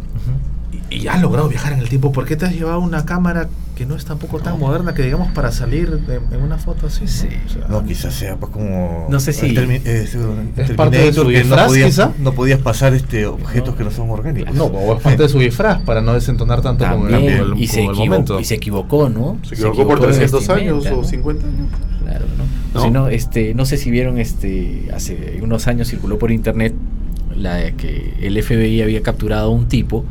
A: y has logrado viajar en el tiempo. ¿Por qué te has llevado una cámara que no es tampoco tan moderna que digamos para salir de- en una foto así? ¿no?
D: Sí.
A: O sea,
B: No, quizás sea pues como...
D: No sé si-
B: termi- eh,
A: ¿Es parte de su
B: no
A: disfraz,
B: podías,
A: quizá?
B: no podías pasar este objetos que no son orgánicos.
A: No, o es parte de su disfraz para no desentonar tanto con el,
D: También,
A: con el-
D: y, se
A: el momento.
D: y se equivocó, ¿no?
E: Se equivocó por
D: en
E: 300 años o
D: ¿no?
E: 50 años.
D: Claro, ¿no?
C: No.
D: Si no, este, no sé si vieron, este, hace unos años circuló por internet la de que el FBI había capturado a un tipo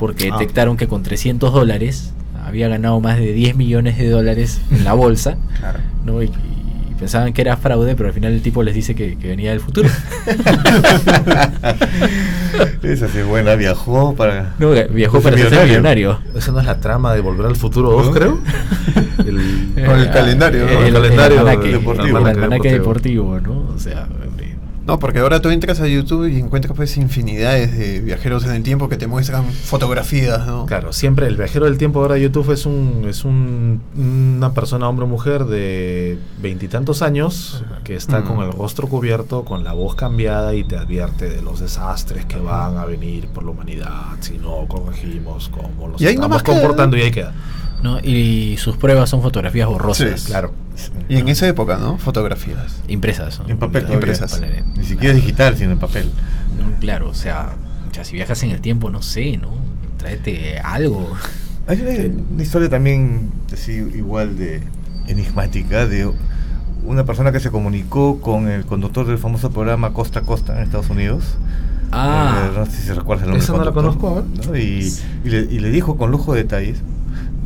D: porque
A: Ah.
D: detectaron que con 300 dólares había ganado más de 10 millones de dólares en la bolsa,
B: Claro.
D: ¿no? Y, y pensaban que era fraude, pero al final el tipo les dice que, que venía del futuro.
B: Esa sí es buena, viajó para...
D: No, viajó para ser
B: millonario.
D: millonario.
A: Esa no es la trama de Volver al Futuro 2,
B: ¿No?
A: creo. El-
C: Con el calendario, ¿no?
D: El,
A: El calendario
D: almanaque,
B: deportivo.
D: El almanaque
A: Deportivo.
D: deportivo, ¿no? O sea, hombre,
C: No, porque ahora tú entras a YouTube y encuentras pues infinidades de viajeros en el tiempo que te muestran fotografías, ¿no?
A: Claro, siempre el viajero del tiempo ahora YouTube es un es un, una persona, hombre o mujer de veintitantos años que está
C: Mm.
A: con el rostro cubierto, con la voz cambiada y te advierte de los desastres que van a venir por la humanidad si no corregimos cómo los
C: Y ahí
A: estamos
C: queda,
A: comportando y ahí queda.
D: ¿no? Y sus pruebas son fotografías borrosas,
C: Sí,
A: Claro.
C: Y en esa época, ¿no? Fotografías.
D: impresas. ¿no?
B: En papel,
D: Todavía
C: impresas.
D: papel,
B: Ni siquiera digital, sino en papel.
D: No, claro, o sea, o sea, si viajas en el tiempo, no sé, ¿no? Tráete algo.
B: Hay una, una historia también así igual de enigmática de una persona que se comunicó con el conductor del famoso programa Costa a Costa en Estados Unidos.
D: Ah,
B: Eh, no sé si recuerdas el nombre.
A: Esa no la conozco.
B: ¿no? Y, y le, y le dijo con lujo de detalles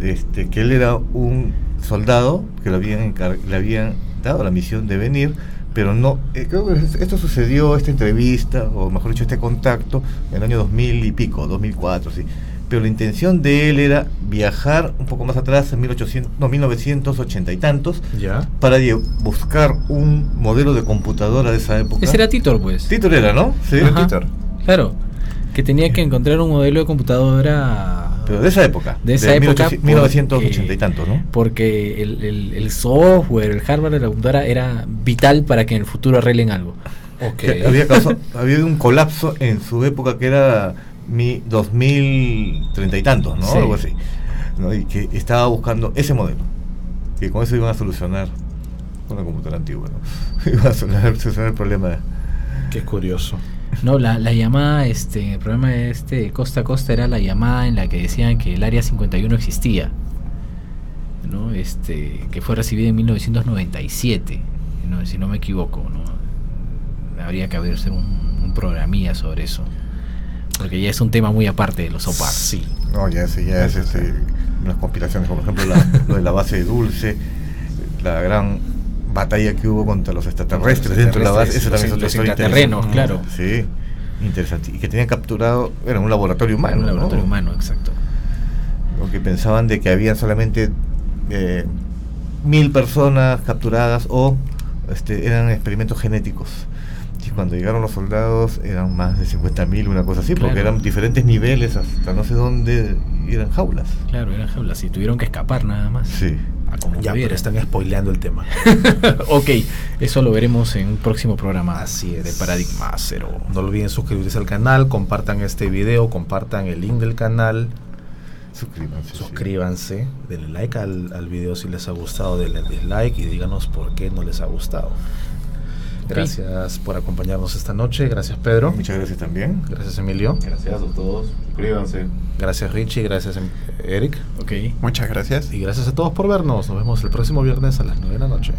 B: este, que él era un soldado que le habían, encar- le habían dado la misión de venir, pero no. eh, creo que es- esto sucedió, esta entrevista, o mejor dicho, este contacto, en el año 2000 y pico, 2004, sí. Pero la intención de él era viajar un poco más atrás, en 1800, no, 1980 y tantos,
A: Ya.
B: para buscar un modelo de computadora de esa época.
D: ese era Titor, pues.
B: Titor era, ¿no? Sí.
C: Era
D: Ajá.
C: Titor.
D: Claro, que tenía que encontrar un modelo de computadora.
B: Pero de esa época.
D: De esa época,
B: 1800 1980 y
D: porque-
B: tantos, ¿no?
D: Porque el, el- el software, el hardware de la computadora era vital para que en el futuro arreglen algo.
A: Ok.
B: Que había, causado- había un colapso en su época que era mi 2030 y tantos, ¿no?
D: Sí.
B: Algo así. ¿no? Y que estaba buscando ese modelo. Que con eso iban a solucionar con la computadora antigua, ¿no? Iban a solucionar, solucionar el problema.
A: Qué curioso.
D: No, la, la llamada, este, el programa de este Costa a Costa era la llamada en la que decían que el Área 51 existía, ¿no? Este, que fue recibida en 1997, ¿no? si no me equivoco, ¿no? Habría que haber un, un programilla sobre eso, porque ya es un tema muy aparte de los OPAR.
A: Sí.
B: No, ya ese, ya es este, unas conspiraciones, como por ejemplo la, lo de la base de Dulce, la gran batalla que hubo contra los extraterrestres
A: Los
B: dentro de la base,
A: extraterrestres,
B: esa también es
D: los
B: otra historia
D: intraterrenos,
B: interesante.
D: claro.
B: Sí, interesante. Y que tenían capturado, era un laboratorio humano.
D: un laboratorio
B: ¿no?
D: humano, exacto.
B: Lo que pensaban de que habían solamente eh, mil personas capturadas o este, eran experimentos genéticos. Y cuando llegaron los soldados eran más de 50.000, una cosa así, porque eran diferentes niveles hasta no sé dónde, eran jaulas.
D: Claro, eran jaulas y tuvieron que escapar nada más.
B: Sí.
D: A como
A: Ya,
D: pudiera.
A: pero están spoileando el tema.
D: ok, eso lo veremos en un próximo programa.
A: Así es.
D: De Paradigma Cero.
A: No olviden suscribirse al canal, compartan este video, compartan el link del canal,
B: Suscríbanse. sí.
A: suscríbanse, denle like al, al video si les ha gustado, denle dislike y díganos por qué no les ha gustado. Gracias por acompañarnos esta noche, gracias Pedro,
B: Muchas gracias también.
A: gracias Emilio,
E: Gracias a todos. Suscríbanse.
A: gracias Richie, gracias em- Eric
D: Ok.
C: Muchas gracias.
A: y gracias a todos por vernos. Nos vemos el próximo viernes a las 9 de la noche.